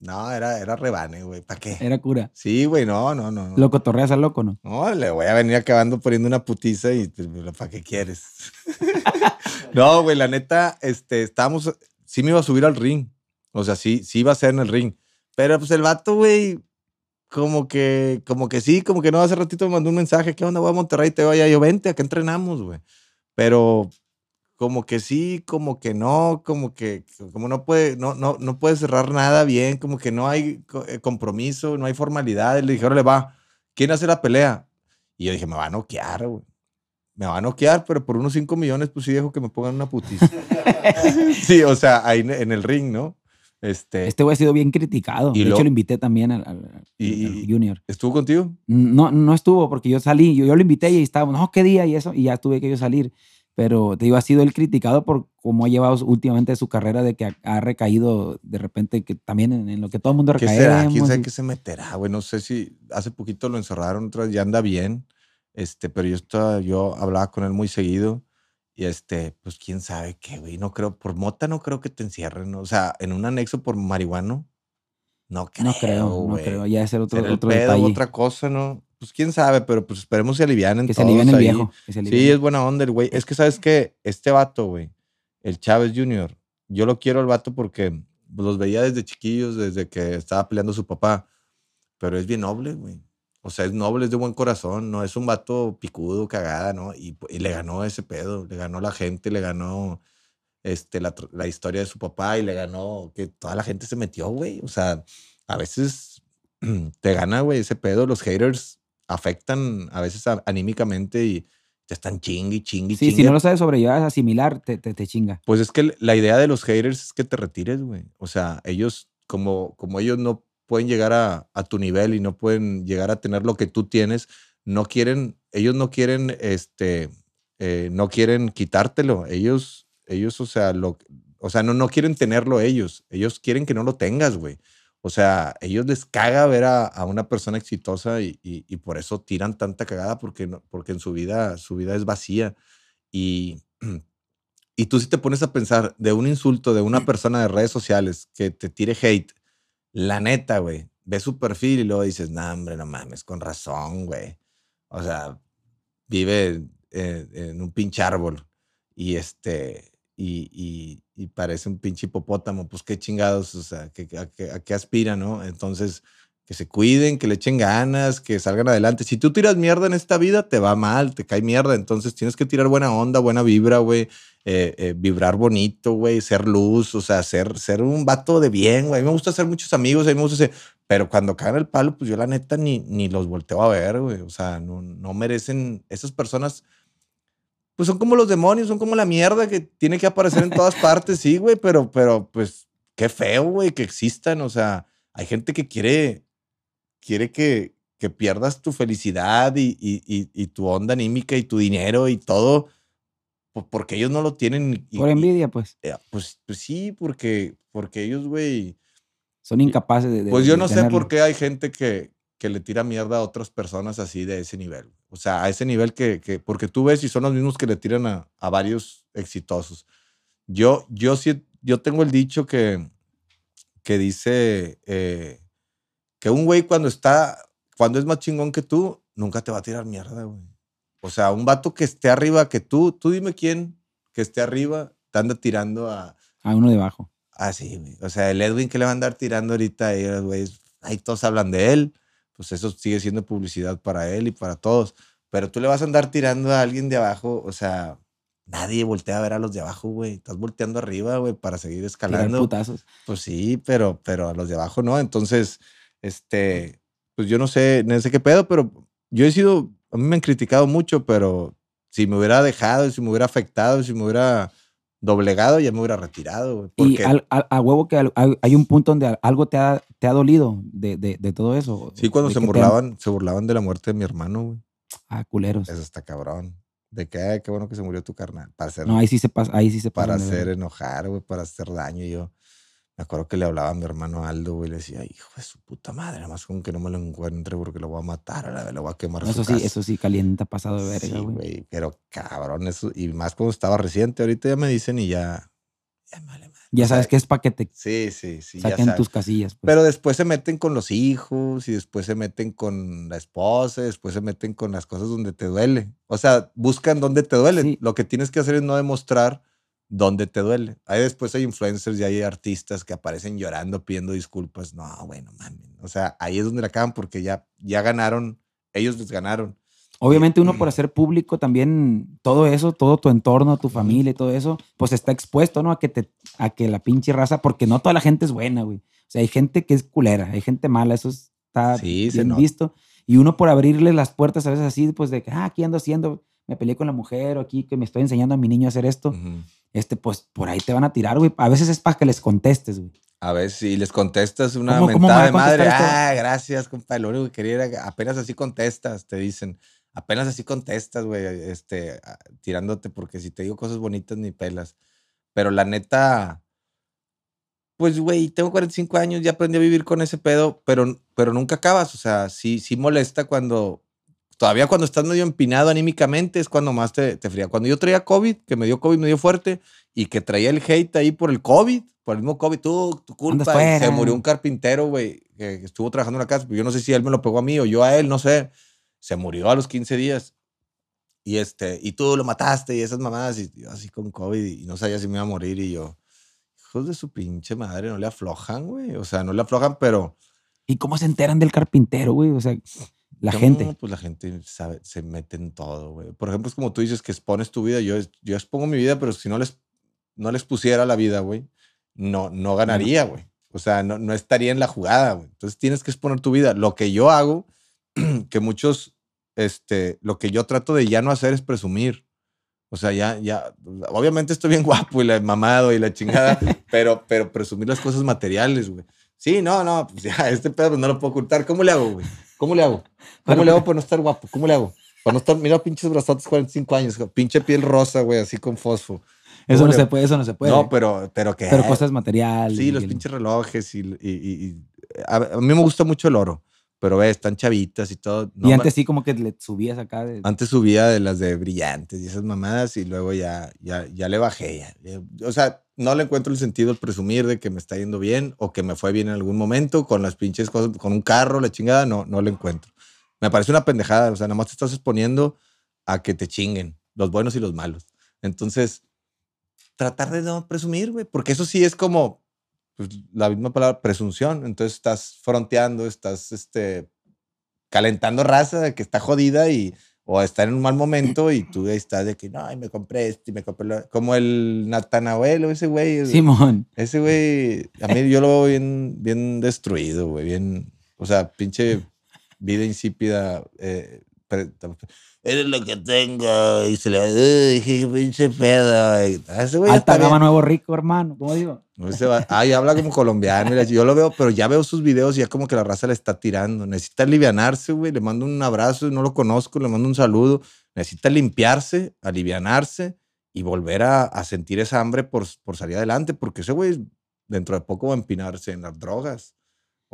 no, era, era rebane, güey. ¿Para qué?
Era cura.
Sí, güey, no, no, no. no.
Lo cotorreas al loco, ¿no?
No, le voy a venir acabando poniendo una putiza y pues, ¿para qué quieres? no, güey, la neta, este, estábamos, sí me iba a subir al ring. O sea, sí, sí iba a ser en el ring. Pero pues el vato, güey, como que, como que sí, como que no, hace ratito me mandó un mensaje, ¿qué onda? Voy a Monterrey, te vaya, yo vente, acá entrenamos, güey. Pero como que sí, como que no, como que, como no puede, no, no, no puede cerrar nada bien, como que no hay eh, compromiso, no hay formalidad. Le dije, órale, va, ¿quién hace la pelea? Y yo dije, me va a noquear, güey. Me va a noquear, pero por unos 5 millones, pues sí dejo que me pongan una putiza. sí, o sea, ahí en el ring, ¿no? Este,
Este güey ha sido bien criticado.
Y
de
lo-
hecho, lo invité también al, al-
Y-
al Junior.
¿Estuvo contigo?
No, no estuvo porque yo salí, yo, yo lo invité y estábamos, no, ¿qué día? Y eso, y ya tuve que yo salir. Pero te digo, ha sido el criticado por cómo ha llevado últimamente su carrera de que ha, ha recaído de repente, que también en, en lo que todo el mundo
¿Qué será? ¿Quién sabe
y-
qué se meterá, güey? No sé si hace poquito lo encerraron, ya anda bien. Este, pero yo estaba, yo hablaba con él muy seguido. Y este, pues quién sabe qué, güey. No creo, por mota no creo que te encierren. ¿no? O sea, en un anexo por marihuano. No creo.
no creo, no creo. Ya es el otro, otro
pedo,
detalle.
otra cosa, ¿no? Pues quién sabe, pero pues esperemos se alivianen
que se alivian el
ahí.
viejo. que se
Sí, es buena onda el güey. Es que, ¿sabes qué? Este vato, güey, el Chávez Jr., yo lo quiero al vato porque los veía desde chiquillos, desde que estaba peleando su papá. Pero es bien noble, güey. O sea, es noble, es de buen corazón, no es un vato picudo, cagada, ¿no? Y, y le ganó ese pedo, le ganó la gente, le ganó este, la, la historia de su papá y le ganó que toda la gente se metió, güey. O sea, a veces te gana, güey, ese pedo. Los haters afectan a veces a- anímicamente y te están chingui, chingui,
Sí, si
chingue.
no lo sabes sobrellevar, asimilar, te, te, te chinga.
Pues es que la idea de los haters es que te retires, güey. O sea, ellos, como, como ellos no pueden llegar a, a tu nivel y no pueden llegar a tener lo que tú tienes, no quieren, ellos no quieren, este, eh, no quieren quitártelo. Ellos, ellos, o sea, lo, o sea, no, no quieren tenerlo ellos. Ellos quieren que no lo tengas, güey. O sea, ellos les caga ver a, a una persona exitosa y, y- y por eso tiran tanta cagada porque, porque en su vida, su vida es vacía. Y, y tú si te pones a pensar de un insulto de una persona de redes sociales que te tire hate, la neta, güey, ves su perfil y luego dices, no, hombre, no mames, con razón, güey. O sea, vive en un pinche árbol y este, y, y- parece un pinche hipopótamo, pues qué chingados, o sea, que, a, qué- a qué aspira, ¿no? Entonces, que se cuiden, que le echen ganas, que salgan adelante. Si tú tiras mierda en esta vida, te va mal, te cae mierda. Entonces tienes que tirar buena onda, buena vibra, güey. eh, eh, vibrar bonito, güey. Ser luz, o sea, ser, ser un vato de bien, güey. A mí me gusta hacer muchos amigos, a mí me gusta hacer... Pero cuando cagan el palo, pues yo la neta ni, ni los volteo a ver, güey. O sea, no, no merecen... Esas personas, pues son como los demonios, son como la mierda que tiene que aparecer en todas partes, sí, güey. Pero, pero, pues, qué feo, güey, que existan. O sea, hay gente que quiere quiere que, que pierdas tu felicidad y, y- y- y tu onda anímica y tu dinero y todo, po- porque ellos no lo tienen.
Por envidia, pues.
eh, pues, pues sí, porque, porque ellos, güey.
Son incapaces de. de-
Pues yo
de
no sé
tenerlo.
por qué hay gente que, que le tira mierda a otras personas así de ese nivel. O sea, a ese nivel que, que porque tú ves y son los mismos que le tiran a, a varios exitosos. Yo, yo sí, yo tengo el dicho que, que dice eh, que un güey cuando está, cuando es más chingón que tú, nunca te va a tirar mierda, güey. O sea, un vato que esté arriba que tú, tú dime quién que esté arriba, te anda tirando a,
A uno debajo.
Ah, sí, güey. O sea, el Edwin que le va a andar tirando ahorita, ahí, los güeyes, ahí todos hablan de él, pues eso sigue siendo publicidad para él y para todos. Pero tú le vas a andar tirando a alguien de abajo, o sea, nadie voltea a ver a los de abajo, güey. Estás volteando arriba, güey, para seguir
Tirar
escalando.
putazos.
Pues sí, pero, pero a los de abajo no. Entonces, este, pues yo no sé, no sé qué pedo, pero yo he sido, a mí me han criticado mucho, pero si me hubiera dejado, si me hubiera afectado, si me hubiera doblegado, ya me hubiera retirado, güey.
Y
Porque
al- al- a huevo que al- hay, un punto donde algo te ha, te ha dolido de, de, de todo eso.
sí, cuando se
te han-
burlaban, se burlaban de la muerte de mi hermano, güey.
Ah, culeros.
Eso está cabrón. De que, ay, qué bueno que se murió tu carnal. Para hacer,
No, ahí sí se pasa, ahí sí se
para
pasan de
hacer enojar, güey, para hacer daño. Y yo me acuerdo que le hablaba a mi hermano Aldo, güey, le decía, hijo de su puta madre, nada más con que no me lo encuentre porque lo voy a matar, a la vez le voy a quemar
Eso
su
sí,
casa".
eso sí, calienta pasado de verga,
Sí,
güey.
pero cabrón, eso, y más cuando estaba reciente, ahorita ya me dicen y ya, ya vale madre.
ya
O sea,
sabes que es para que te
Sí, sí, sí.
saquen tus casillas. pues.
Pero después se meten con los hijos y después se meten con la esposa, y después se meten con las cosas donde te duele. O sea, buscan dónde te duele.
Sí.
Lo que tienes que hacer es no demostrar dónde te duele. Ahí después hay influencers y hay artistas que aparecen llorando, pidiendo disculpas. No, bueno, mames. O sea, ahí es donde la acaban porque ya, ya ganaron, ellos les ganaron.
Obviamente uno por hacer público también todo eso, todo tu entorno, tu familia y todo eso, pues está expuesto, ¿no? A que te, a que la pinche raza, porque no toda la gente es buena, güey. O sea, hay gente que es culera, hay gente mala, eso está
Sí,
bien visto. Y uno por abrirle las puertas a veces así, pues de que, ah, aquí ando haciendo, me peleé con la mujer o aquí que me estoy enseñando a mi niño a hacer esto,
Ujú.
este, pues por ahí te van a tirar, güey. A veces es para que les contestes, güey.
A ver si les contestas una
¿Cómo- cómo me
mentada
a
de madre.
esto?
Ah, gracias, compa. Lo único que quería era apenas así contestas, te dicen. Apenas así contestas, güey, este, ah, tirándote, porque si te digo cosas bonitas ni pelas. Pero la neta, pues, güey, tengo 45 años, ya aprendí a vivir con ese pedo, pero, pero nunca acabas. O sea, sí, sí molesta cuando, todavía cuando estás medio empinado anímicamente es cuando más te, te fría. Cuando yo traía COVID, que me dio COVID, me dio fuerte, y que traía el hate ahí por el COVID, por el mismo COVID, tú, tu culpa. se murió un carpintero, güey, que que estuvo trabajando en la casa, pero yo no sé si él me lo pegó a mí o yo a él, no sé. Se murió a los 15 días. Y este, y tú lo mataste y esas mamadas, y yo así con COVID, y no sabía si me iba a morir, y yo, hijos de su pinche madre, no le aflojan, güey. O sea, no le aflojan, pero.
¿Y cómo se enteran del carpintero, güey? O sea, la
No,
gente.
Pues la gente sabe, se mete en todo, güey. Por ejemplo, es como tú dices que expones tu vida. Yo, yo expongo mi vida, pero si no les, no les pusiera la vida, güey, no, no ganaría, güey. O sea, no, no estaría en la jugada, güey. Entonces tienes que exponer tu vida. Lo que yo hago, que muchos, este, lo que yo trato de ya no hacer es presumir. O sea, ya, ya, obviamente estoy bien guapo y la mamado y la chingada, pero, pero presumir las cosas materiales, güey. Sí, no, no, pues ya, este pedo pues, no lo puedo ocultar. ¿Cómo le hago, güey? ¿Cómo le hago? ¿Cómo le hago para no estar guapo? ¿Cómo le hago? Para no estar, mira, pinches brazotes 45 años, pinche piel rosa, güey, así con fosfo.
Eso
¿Cómo
no
le-
se puede, eso no se puede.
No, pero, pero que.
Pero cosas materiales.
Sí, los pinches relojes y, y- y- a mí me gusta mucho el oro, pero ves, están chavitas y todo. no
y antes sí como que le subías acá. de-
antes subía de las de brillantes y esas mamadas y luego ya, ya, ya le bajé. ya. Ya- O sea, no le encuentro el sentido al presumir de que me está yendo bien o que me fue bien en algún momento con las pinches cosas, con un carro, la chingada, no, no le encuentro. Me parece una pendejada, o sea, nada más te estás exponiendo a que te chinguen, los buenos y los malos. Entonces, tratar de no presumir, güey, porque eso sí es como pues, la misma palabra, presunción. Entonces estás fronteando, estás este, calentando raza que está jodida y o está en un mal momento y tú ahí estás de que no, y me compré esto y me compré lo-". como el Natanael o ese güey.
Simón.
Ese güey, a mí yo lo veo bien, bien destruido, güey, bien, o sea, pinche vida insípida. Eh, Eres lo que tengo y se le uy, qué pinche pedo. güey". Ese güey
Alta gama nuevo rico, hermano. ¿Cómo digo?
Ese va- Ay, habla como colombiano. yo lo veo, pero ya veo sus videos y ya como que la raza le está tirando. Necesita alivianarse, güey. Le mando un abrazo, no lo conozco, le mando un saludo. Necesita limpiarse, alivianarse y volver a, a sentir esa hambre por, por salir adelante, porque ese güey dentro de poco va a empinarse en las drogas.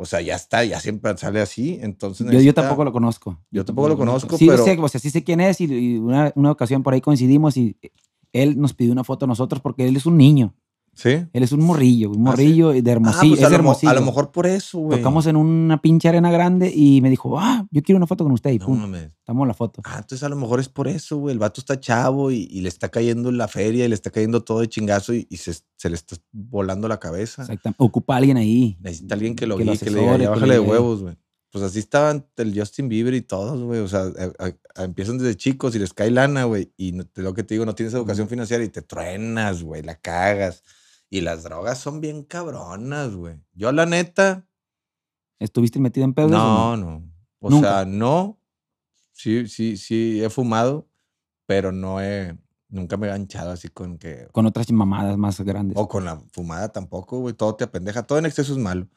O sea, ya está, ya siempre sale así. Entonces
Yo, yo
necesita-
tampoco lo conozco.
Yo tampoco lo conozco,
sí,
pero-
sé, o sea, sí sé quién es y, y una, una ocasión por ahí coincidimos y él nos pidió una foto a nosotros porque él es un niño.
Sí.
Él es un morrillo, un
Ah, ¿sí?
morrillo de
Ah,
hermosillo.
pues a,
es de
lo, mo-
hermosillo.
a lo mejor por eso, güey.
Tocamos en una pinche arena grande y me dijo, ah, yo quiero una foto con usted. Y
No
pum,
mames.
estamos la foto.
Ah, entonces a lo mejor es por eso, güey. El vato está chavo y, y le está cayendo en la feria y le está cayendo todo de chingazo y, y se, se le está volando la cabeza.
Exactamente. Ocupa a alguien ahí.
Necesita alguien que lo
Que
guíe, que le diga, ya bájale
le
de
diga".
huevos, güey. Pues así estaban el Justin Bieber y todos, güey. O sea, a- a- a- empiezan desde chicos y les cae lana, güey. Y no- lo que te digo, no tienes educación financiera y te truenas, güey, la cagas. Y las drogas son bien cabronas, güey. Yo, la neta,
¿Estuviste metido en pedos?
no, no. O
Nunca.
sea, no. Sí, sí, sí, he fumado, pero no he, nunca me he ganchado así con que,
Con otras mamadas más grandes.
o con la fumada tampoco, güey. Todo te apendeja. Todo en exceso es malo.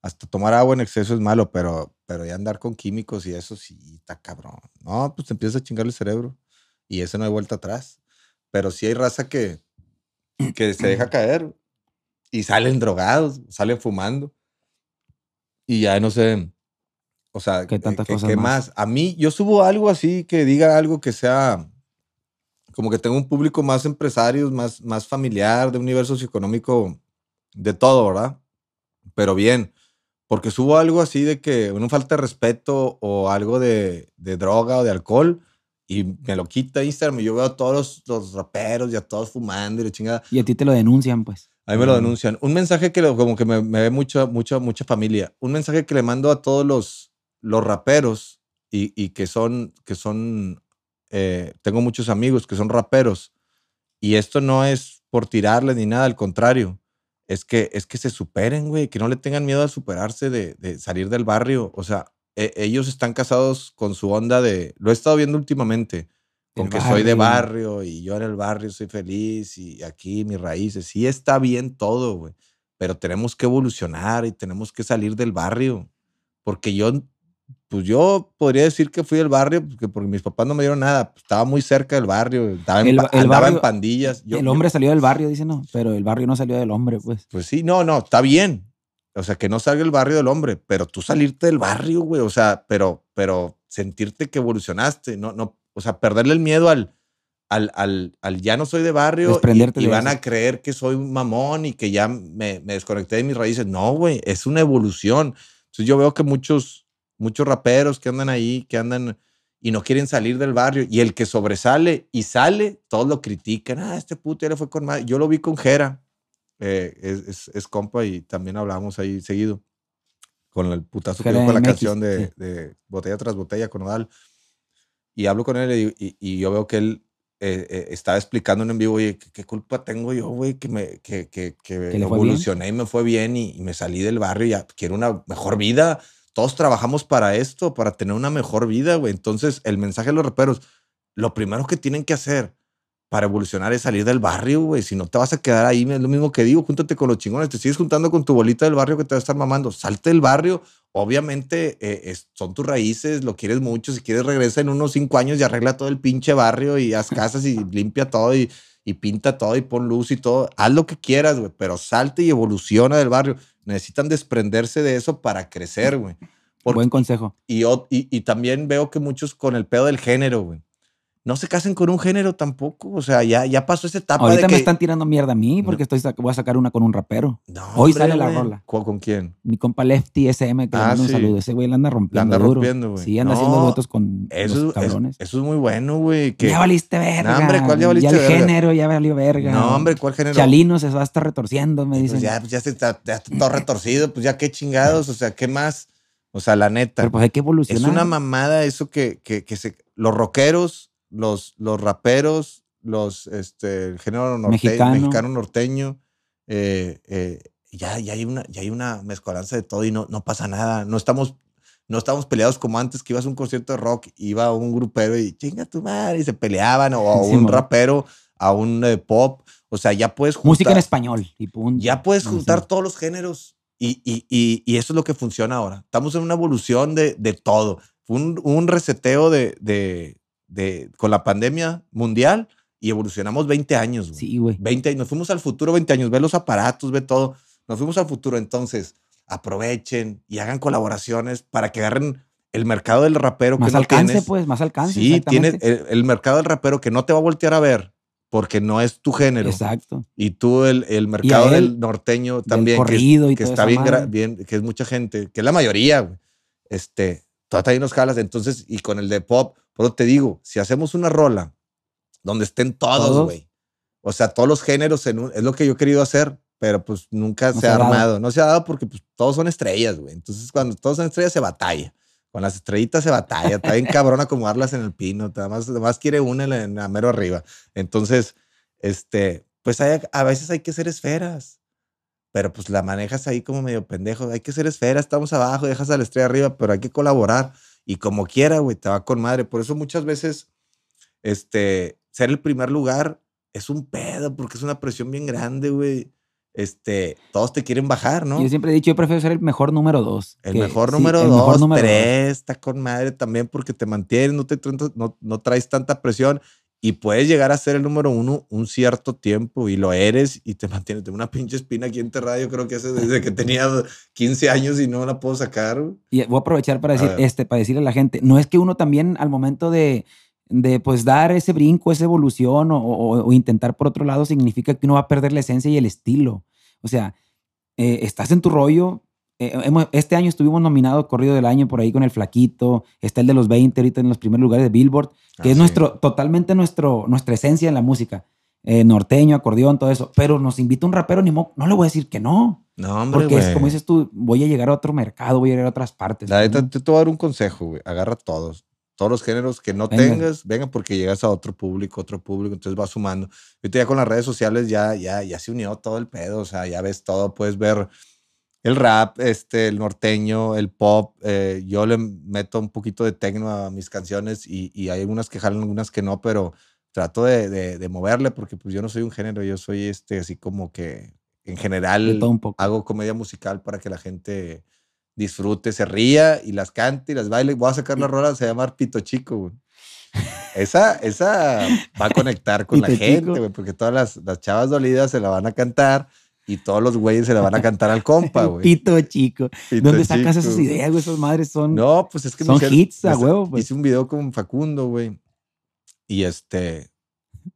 Hasta tomar agua en exceso es malo, pero, pero ya andar con químicos y eso sí está cabrón. No, pues te empiezas a chingar el cerebro y eso no hay vuelta atrás. Pero sí hay raza que, que se deja caer y salen drogados, salen fumando. Y ya no sé, o sea,
Que tantas
¿qué-
cosas
qué
más.
más? A mí, yo subo algo así que diga algo que sea como que tengo un público más empresarios, más, más familiar, de un nivel socioeconómico, de todo, ¿verdad? Pero bien, porque subo algo así de que una falta de respeto o algo de, de droga o de alcohol y me lo quita Instagram y yo veo a todos los, los raperos y a todos fumando y la chingada.
Y a ti te lo denuncian, pues.
A mí me lo
Mm.
denuncian. Un mensaje que lo- como que me, me ve mucha, mucha, mucha familia. Un mensaje que le mando a todos los, los raperos y, y que son, que son, eh, tengo muchos amigos que son raperos. Y esto no es por tirarles ni nada, al contrario. Es que, es que se superen, güey, que no le tengan miedo a superarse, de, de salir del barrio. O sea, e- ellos están casados con su onda de, lo he estado viendo últimamente, con que soy de
barrio.
y yo en el barrio soy feliz y aquí mis raíces. Sí está bien todo, güey, pero tenemos que evolucionar y tenemos que salir del barrio. Porque yo, pues yo podría decir que fui del barrio porque, porque mis papás no me dieron nada. pues, estaba muy cerca del barrio, estaba en,
El- el
andaba en
barrio-
pandillas. Yo-
el
yo-
hombre salió del barrio, dice no, pero el barrio no salió del hombre, pues.
pues sí, no, no, está bien. O sea, que no salga el barrio del hombre, pero tú salirte del barrio, güey. O sea, pero, pero sentirte que evolucionaste, no, no, o sea, perderle el miedo al, al, al, al ya no soy de barrio y, y van a creer que soy un mamón y que ya me, me desconecté de mis raíces. No, güey, es una evolución. Entonces yo veo que muchos, muchos raperos que andan ahí, que andan y no quieren salir del barrio y el que sobresale y sale, todos lo critican. Ah, este puto ya le fue con madre. Yo lo vi con Jera. Eh, es, es, es compa y también hablábamos ahí seguido con el putazo que dio con la canción de,
sí.
de botella tras botella con Odal. Y hablo con él y, y- y yo veo que él eh, eh, estaba explicando en vivo, oye, ¿qué, qué culpa tengo yo, güey? Que, me, que, que, que
bien.
evolucioné y me fue bien y, y me salí del barrio y ya quiero una mejor vida. Todos trabajamos para esto, para tener una mejor vida, güey. Entonces, el mensaje de los raperos, lo primero que tienen que hacer para evolucionar es salir del barrio, güey. Si no te vas a quedar ahí, es lo mismo que digo, júntate con los chingones. Te sigues juntando con tu bolita del barrio que te va a estar mamando. Salte del barrio. Obviamente eh, es- son tus raíces, lo quieres mucho. Si quieres, regresa en unos cinco años y arregla todo el pinche barrio y haz casas y limpia todo y, y pinta todo y pon luz y todo. Haz lo que quieras, güey, pero salte y evoluciona del barrio. Necesitan desprenderse de eso para crecer, güey.
Buen consejo.
y, y, y también veo que muchos con el pedo del género, güey. No se casen con un género tampoco. O sea, ya, ya pasó esa etapa
Ahorita
de que...
me están tirando mierda a mí porque estoy voy a sacar una con un rapero.
No,
Hoy
hombre,
sale la rola.
¿Cu- ¿Con quién?
Mi compa Lefty SM, que le
Ah,
mando un saludo. Ese güey la anda rompiendo.
La anda rompiendo, güey.
Sí, anda
No,
haciendo duetos con
Eso,
los
es- es-
cabrones.
eso es muy bueno, güey. que-
Ya valiste verga.
No, hombre, ¿cuál ya valiste
Ya el
verga?
género ya valió verga.
No, hombre, ¿cuál género?
Chalino se va a estar retorciendo, me
Pues
dicen.
ya, pues ya, se está, ya está todo retorcido. Pues ya qué chingados. O sea, ¿qué más? O sea, la neta.
Pero pues hay que
Es
evolucionar.
una mamada eso que, que, que se, los rockeros, los, los raperos, los, este, el género norte-
Mexicano.
mexicano, norteño, eh, eh, ya, ya, hay una, ya hay una mezcolanza de todo y no, no pasa nada. No estamos, no estamos peleados como antes que ibas a un concierto de rock, iba un grupero y chinga tu madre y se peleaban o a
Sí,
un rapero, a un eh, pop. O sea, ya puedes juntar.
Música en español. Y punto.
Ya puedes
No,
juntar
sí.
todos los géneros y, y, y, y eso es lo que funciona ahora. Estamos en una evolución de, de todo. Un, un reseteo de, de, de- con la pandemia mundial y evolucionamos 20 años. güey.
Sí, güey.
20 años. Nos fuimos al futuro 20 años. Ve los aparatos, ve todo. Nos fuimos al futuro. Entonces, aprovechen y hagan colaboraciones para que agarren el mercado del rapero
Más
que no
alcance,
tienes.
pues, más alcance.
sí, tienes el, el mercado del rapero que no te va a voltear a ver porque no es tu género.
Exacto.
Y tú, el, el mercado
él,
del norteño también, que es-
corrido
que,
y toda
está bien, bien, que es mucha gente, que es la mayoría, güey. Este, todavía ahí nos jalas. Entonces, y con el de pop, por eso te digo, si hacemos una rola donde estén todos, güey. O sea, todos los géneros en un- es lo que yo he querido hacer, pero pues nunca
No
se, ha
dado.
armado. No se ha dado porque pues todos son estrellas, güey. Entonces, cuando todos son estrellas, se batalla. Con las estrellitas se batalla. Está bien cabrón acomodarlas en el pino. Nada más, nada más quiere una en la, en la mero arriba. Entonces, este, pues hay- a veces hay que ser esferas. Pero pues la manejas ahí como medio pendejo. Hay que ser esferas, estamos abajo, dejas a la estrella arriba, pero hay que colaborar. Y como quiera, güey, te va con madre. Por eso muchas veces, este, ser el primer lugar es un pedo, porque es una presión bien grande, güey. Este, todos te quieren bajar, ¿no?
Yo siempre he dicho, yo prefiero ser el mejor número dos.
El
que-
mejor
sí,
número
el
dos,
mejor número dos.
tres, está con madre también porque te mantienes, no, te, no, no traes tanta presión y puedes llegar a ser el número uno un cierto tiempo y lo eres y te mantienes. Tengo una pinche espina aquí enterrada, yo creo que hace desde que tenía 15 años y no la puedo sacar.
Y voy a aprovechar para decir, este, para decirle a la gente, no es que uno también al momento de, de pues dar ese brinco, esa evolución o, o- o intentar por otro lado significa que uno va a perder la esencia y el estilo. O sea, eh, estás en tu rollo. Eh, hemos- este año estuvimos nominados Corrido del Año por ahí con el Flaquito. Está el de los 20 ahorita en los primeros lugares de Billboard, que
Ah,
es
sí.
nuestro, totalmente nuestro, nuestra esencia en la música. Eh, norteño, acordeón, todo eso. Pero nos invita un rapero, ni mo- no le voy a decir que no.
No, hombre,
Porque es
güey.
como dices tú, voy a llegar a otro mercado, voy a llegar a otras partes.
La neta, te te voy a dar un consejo, güey. Agarra todos. Todos los géneros que no
Venga.
tengas, venga porque llegas a otro público, otro público, entonces vas sumando. Ahorita ya con las redes sociales ya, ya, ya se unió todo el pedo, o sea, ya ves todo, puedes ver el rap, este, el norteño, el pop. eh, yo le meto un poquito de tecno a mis canciones y, y hay algunas que jalan, algunas que no, pero trato de, de- de moverle porque pues yo no soy un género, yo soy este, así como que en general
todo un poco.
hago comedia musical para que la gente disfrute, se ría y las cante y las baile. Voy a sacar la rola, se llama Pito Chico, güey. Esa, esa va a conectar con la gente, güey, porque todas las, las chavas dolidas se la van a cantar y todos los güeyes se la van a cantar al compa, güey.
Pito chico.
Pito
¿Dónde sacas esas ideas, güey? Esas madres son.
No, pues es que
Son
hicieron-
hits a huevo, pues.
Hice un video con Facundo, güey. Y este.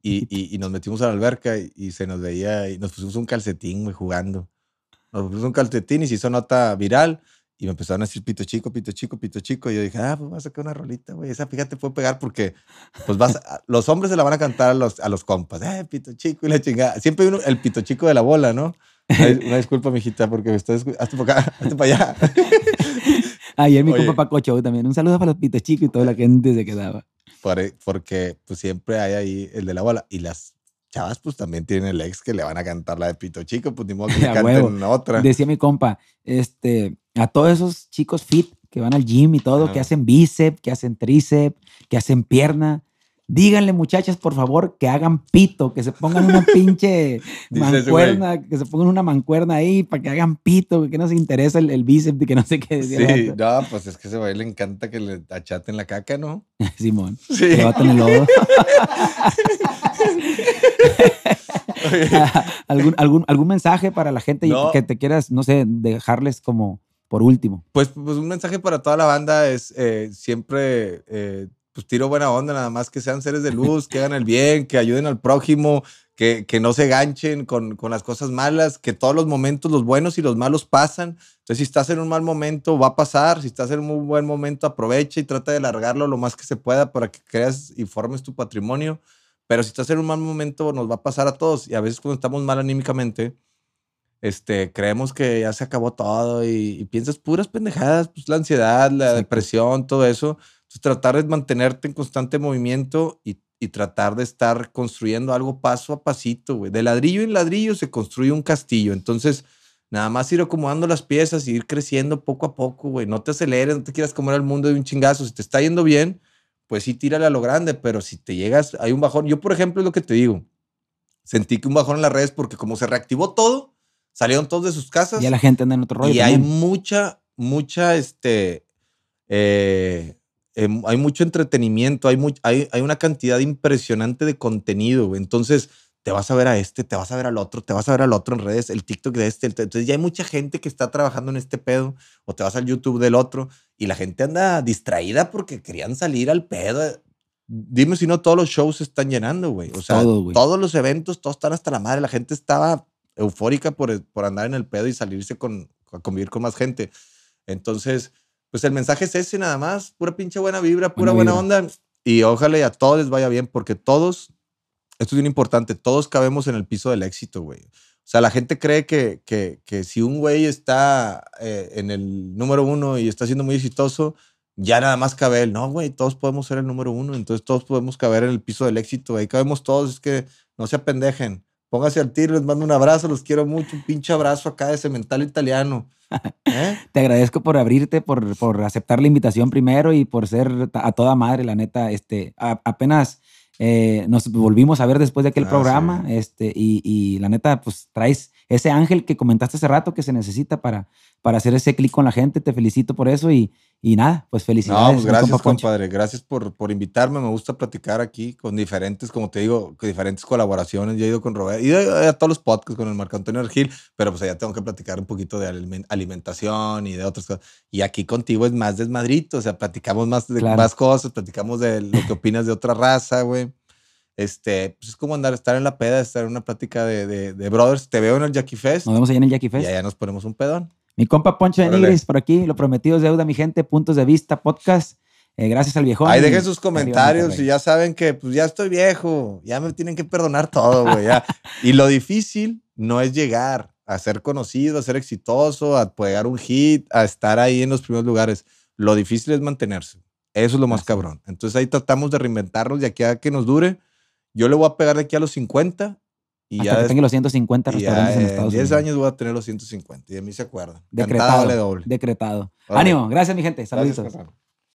Y, y, y nos metimos a la alberca y, y se nos veía y nos pusimos un calcetín, güey, jugando. Nos pusimos un calcetín y se hizo nota viral. Y me empezaron a decir pito chico, pito chico, pito chico. Y yo dije, ah, pues voy a sacar una rolita, güey. Esa, fíjate, puede pegar porque, pues vas, a- los hombres se la van a cantar a los, a los compas. Eh, pito chico y la chingada. Siempre hay uno, el pito chico de la bola, ¿no? Una, una disculpa, mijita, porque me estás, hazte para acá, hazte para allá.
Ayer mi
Oye.
compa Paco Show también. Un saludo para los pitos chicos y toda la gente se quedaba.
Por- porque, pues siempre hay ahí el de la bola. Y las chavas, pues también tienen el ex que le van a cantar la de pito chico, pues ni modo que le canten
huevo.
otra.
Decía mi compa, este, a todos esos chicos fit que van al gym y todo, que hacen bíceps, que hacen tríceps, que hacen pierna, díganle muchachas, por favor, que hagan pito, que se pongan una pinche mancuerna, que se pongan una mancuerna ahí para que hagan pito, que no se interesa el, el bíceps y que no sé qué el
Sí, no, pues es que a ese güey le encanta que le achaten la caca, ¿no?
Simón,
Sí.
le baten el lodo. ¿Algún, algún, ¿Algún mensaje para la gente
No.
que te quieras, no sé, dejarles como por último?
Pues, pues un mensaje para toda la banda es eh, siempre, eh, pues tiro buena onda, nada más que sean seres de luz, que hagan el bien, que ayuden al prójimo, que, que no se ganchen con, con las cosas malas, que todos los momentos, los buenos y los malos pasan. Entonces, si estás en un mal momento, va a pasar. Si estás en un muy buen momento, aprovecha y trata de alargarlo lo más que se pueda para que creas y formes tu patrimonio. Pero si estás en un mal momento, nos va a pasar a todos. Y a veces cuando estamos mal anímicamente, este, creemos que ya se acabó todo y, y piensas puras pendejadas, pues la ansiedad, la
Exacto.
depresión, todo eso. Entonces, tratar de mantenerte en constante movimiento y, y tratar de estar construyendo algo paso a pasito, güey. De ladrillo en ladrillo se construye un castillo. Entonces, nada más ir acomodando las piezas y ir creciendo poco a poco, güey. No te aceleres, no te quieras comer el mundo de un chingazo. Si te está yendo bien, pues sí, tírale a lo grande, pero si te llegas, hay un bajón. Yo, por ejemplo, es lo que te digo. Sentí que un bajón en las redes porque como se reactivó todo, salieron todos de sus casas
Ya la gente anda en otro rollo.
y hay mucha, mucha, este, eh, em, hay mucho entretenimiento, hay, much- hay, hay una cantidad impresionante de contenido, güey. Entonces, te vas a ver a este, te vas a ver al otro, te vas a ver al otro en redes, el TikTok de este. el- entonces, ya hay mucha gente que está trabajando en este pedo, o te vas al YouTube del otro, y la gente anda distraída porque querían salir al pedo. Dime si no todos los shows se están llenando, güey. O sea,
Todo,
todos los eventos, todos están hasta la madre. La gente estaba eufórica por, por andar en el pedo y salirse con, a convivir con más gente. Entonces, pues el mensaje es ese nada más, pura pinche buena vibra, pura
Buena
buena, onda. Y ojalá y a todos les vaya bien, porque todos, esto es bien importante, todos cabemos en el piso del éxito, güey. O sea, la gente cree que, que, que si un güey está eh, en el número uno y está siendo muy exitoso, ya nada más cabe él. No, güey, todos podemos ser el número uno, entonces todos podemos caber en el piso del éxito. Ahí cabemos todos, es que no se apendejen. Póngase al tiro, les mando un abrazo, los quiero mucho, un pinche abrazo acá de cemental italiano. ¿Eh?
Te agradezco por abrirte, por, por aceptar la invitación primero y por ser a toda madre, la neta. Este, a- apenas eh, nos volvimos a ver después de aquel
Ah,
programa. Este, y, y la neta, pues traes ese ángel que comentaste hace rato que se necesita para, para hacer ese clic con la gente. Te felicito por eso y, y nada, pues felicidades.
No, pues gracias,
compa
compadre. Gracias por, por invitarme. Me gusta platicar aquí con diferentes, como te digo, con diferentes colaboraciones. Yo he ido con Roberto, he ido a todos los podcasts con el Marco Antonio Argil, pero pues allá tengo que platicar un poquito de alimen- alimentación y de otras cosas. Y aquí contigo es más desmadrito, o sea, platicamos más de
Claro.
más cosas, platicamos de lo que opinas de otra raza, güey. Este, pues es como andar, estar en la peda, estar en una plática de, de, de brothers. Te veo en el Jackie Fest
Nos vemos allá en el Jackie
y
Fest.
allá nos ponemos un pedón.
Mi compa Poncho de. Nigris por aquí. Lo prometido es deuda, mi gente. Puntos de vista, podcast. Eh, gracias al viejón.
Ahí dejen sus comentarios y ya saben que pues ya estoy viejo, ya me tienen que perdonar todo, güey. y lo difícil no es llegar a ser conocido, a ser exitoso, a pegar un hit, a estar ahí en los primeros lugares. Lo difícil es mantenerse. Eso es lo más
Así
cabrón. Entonces ahí tratamos de reinventarnos de aquí a que nos dure. Yo le voy a pegar de aquí a los 50 y
Hasta
ya,
que
des-
tenga los 150
y ya
restaurantes en
en
Estados
10
Unidos.
años voy a tener los 150 y de mí se acuerdan.
Decretado.
vale doble.
Decretado.
Órale.
Ánimo. Gracias, mi gente.
Gracias,
Saluditos.
carnal.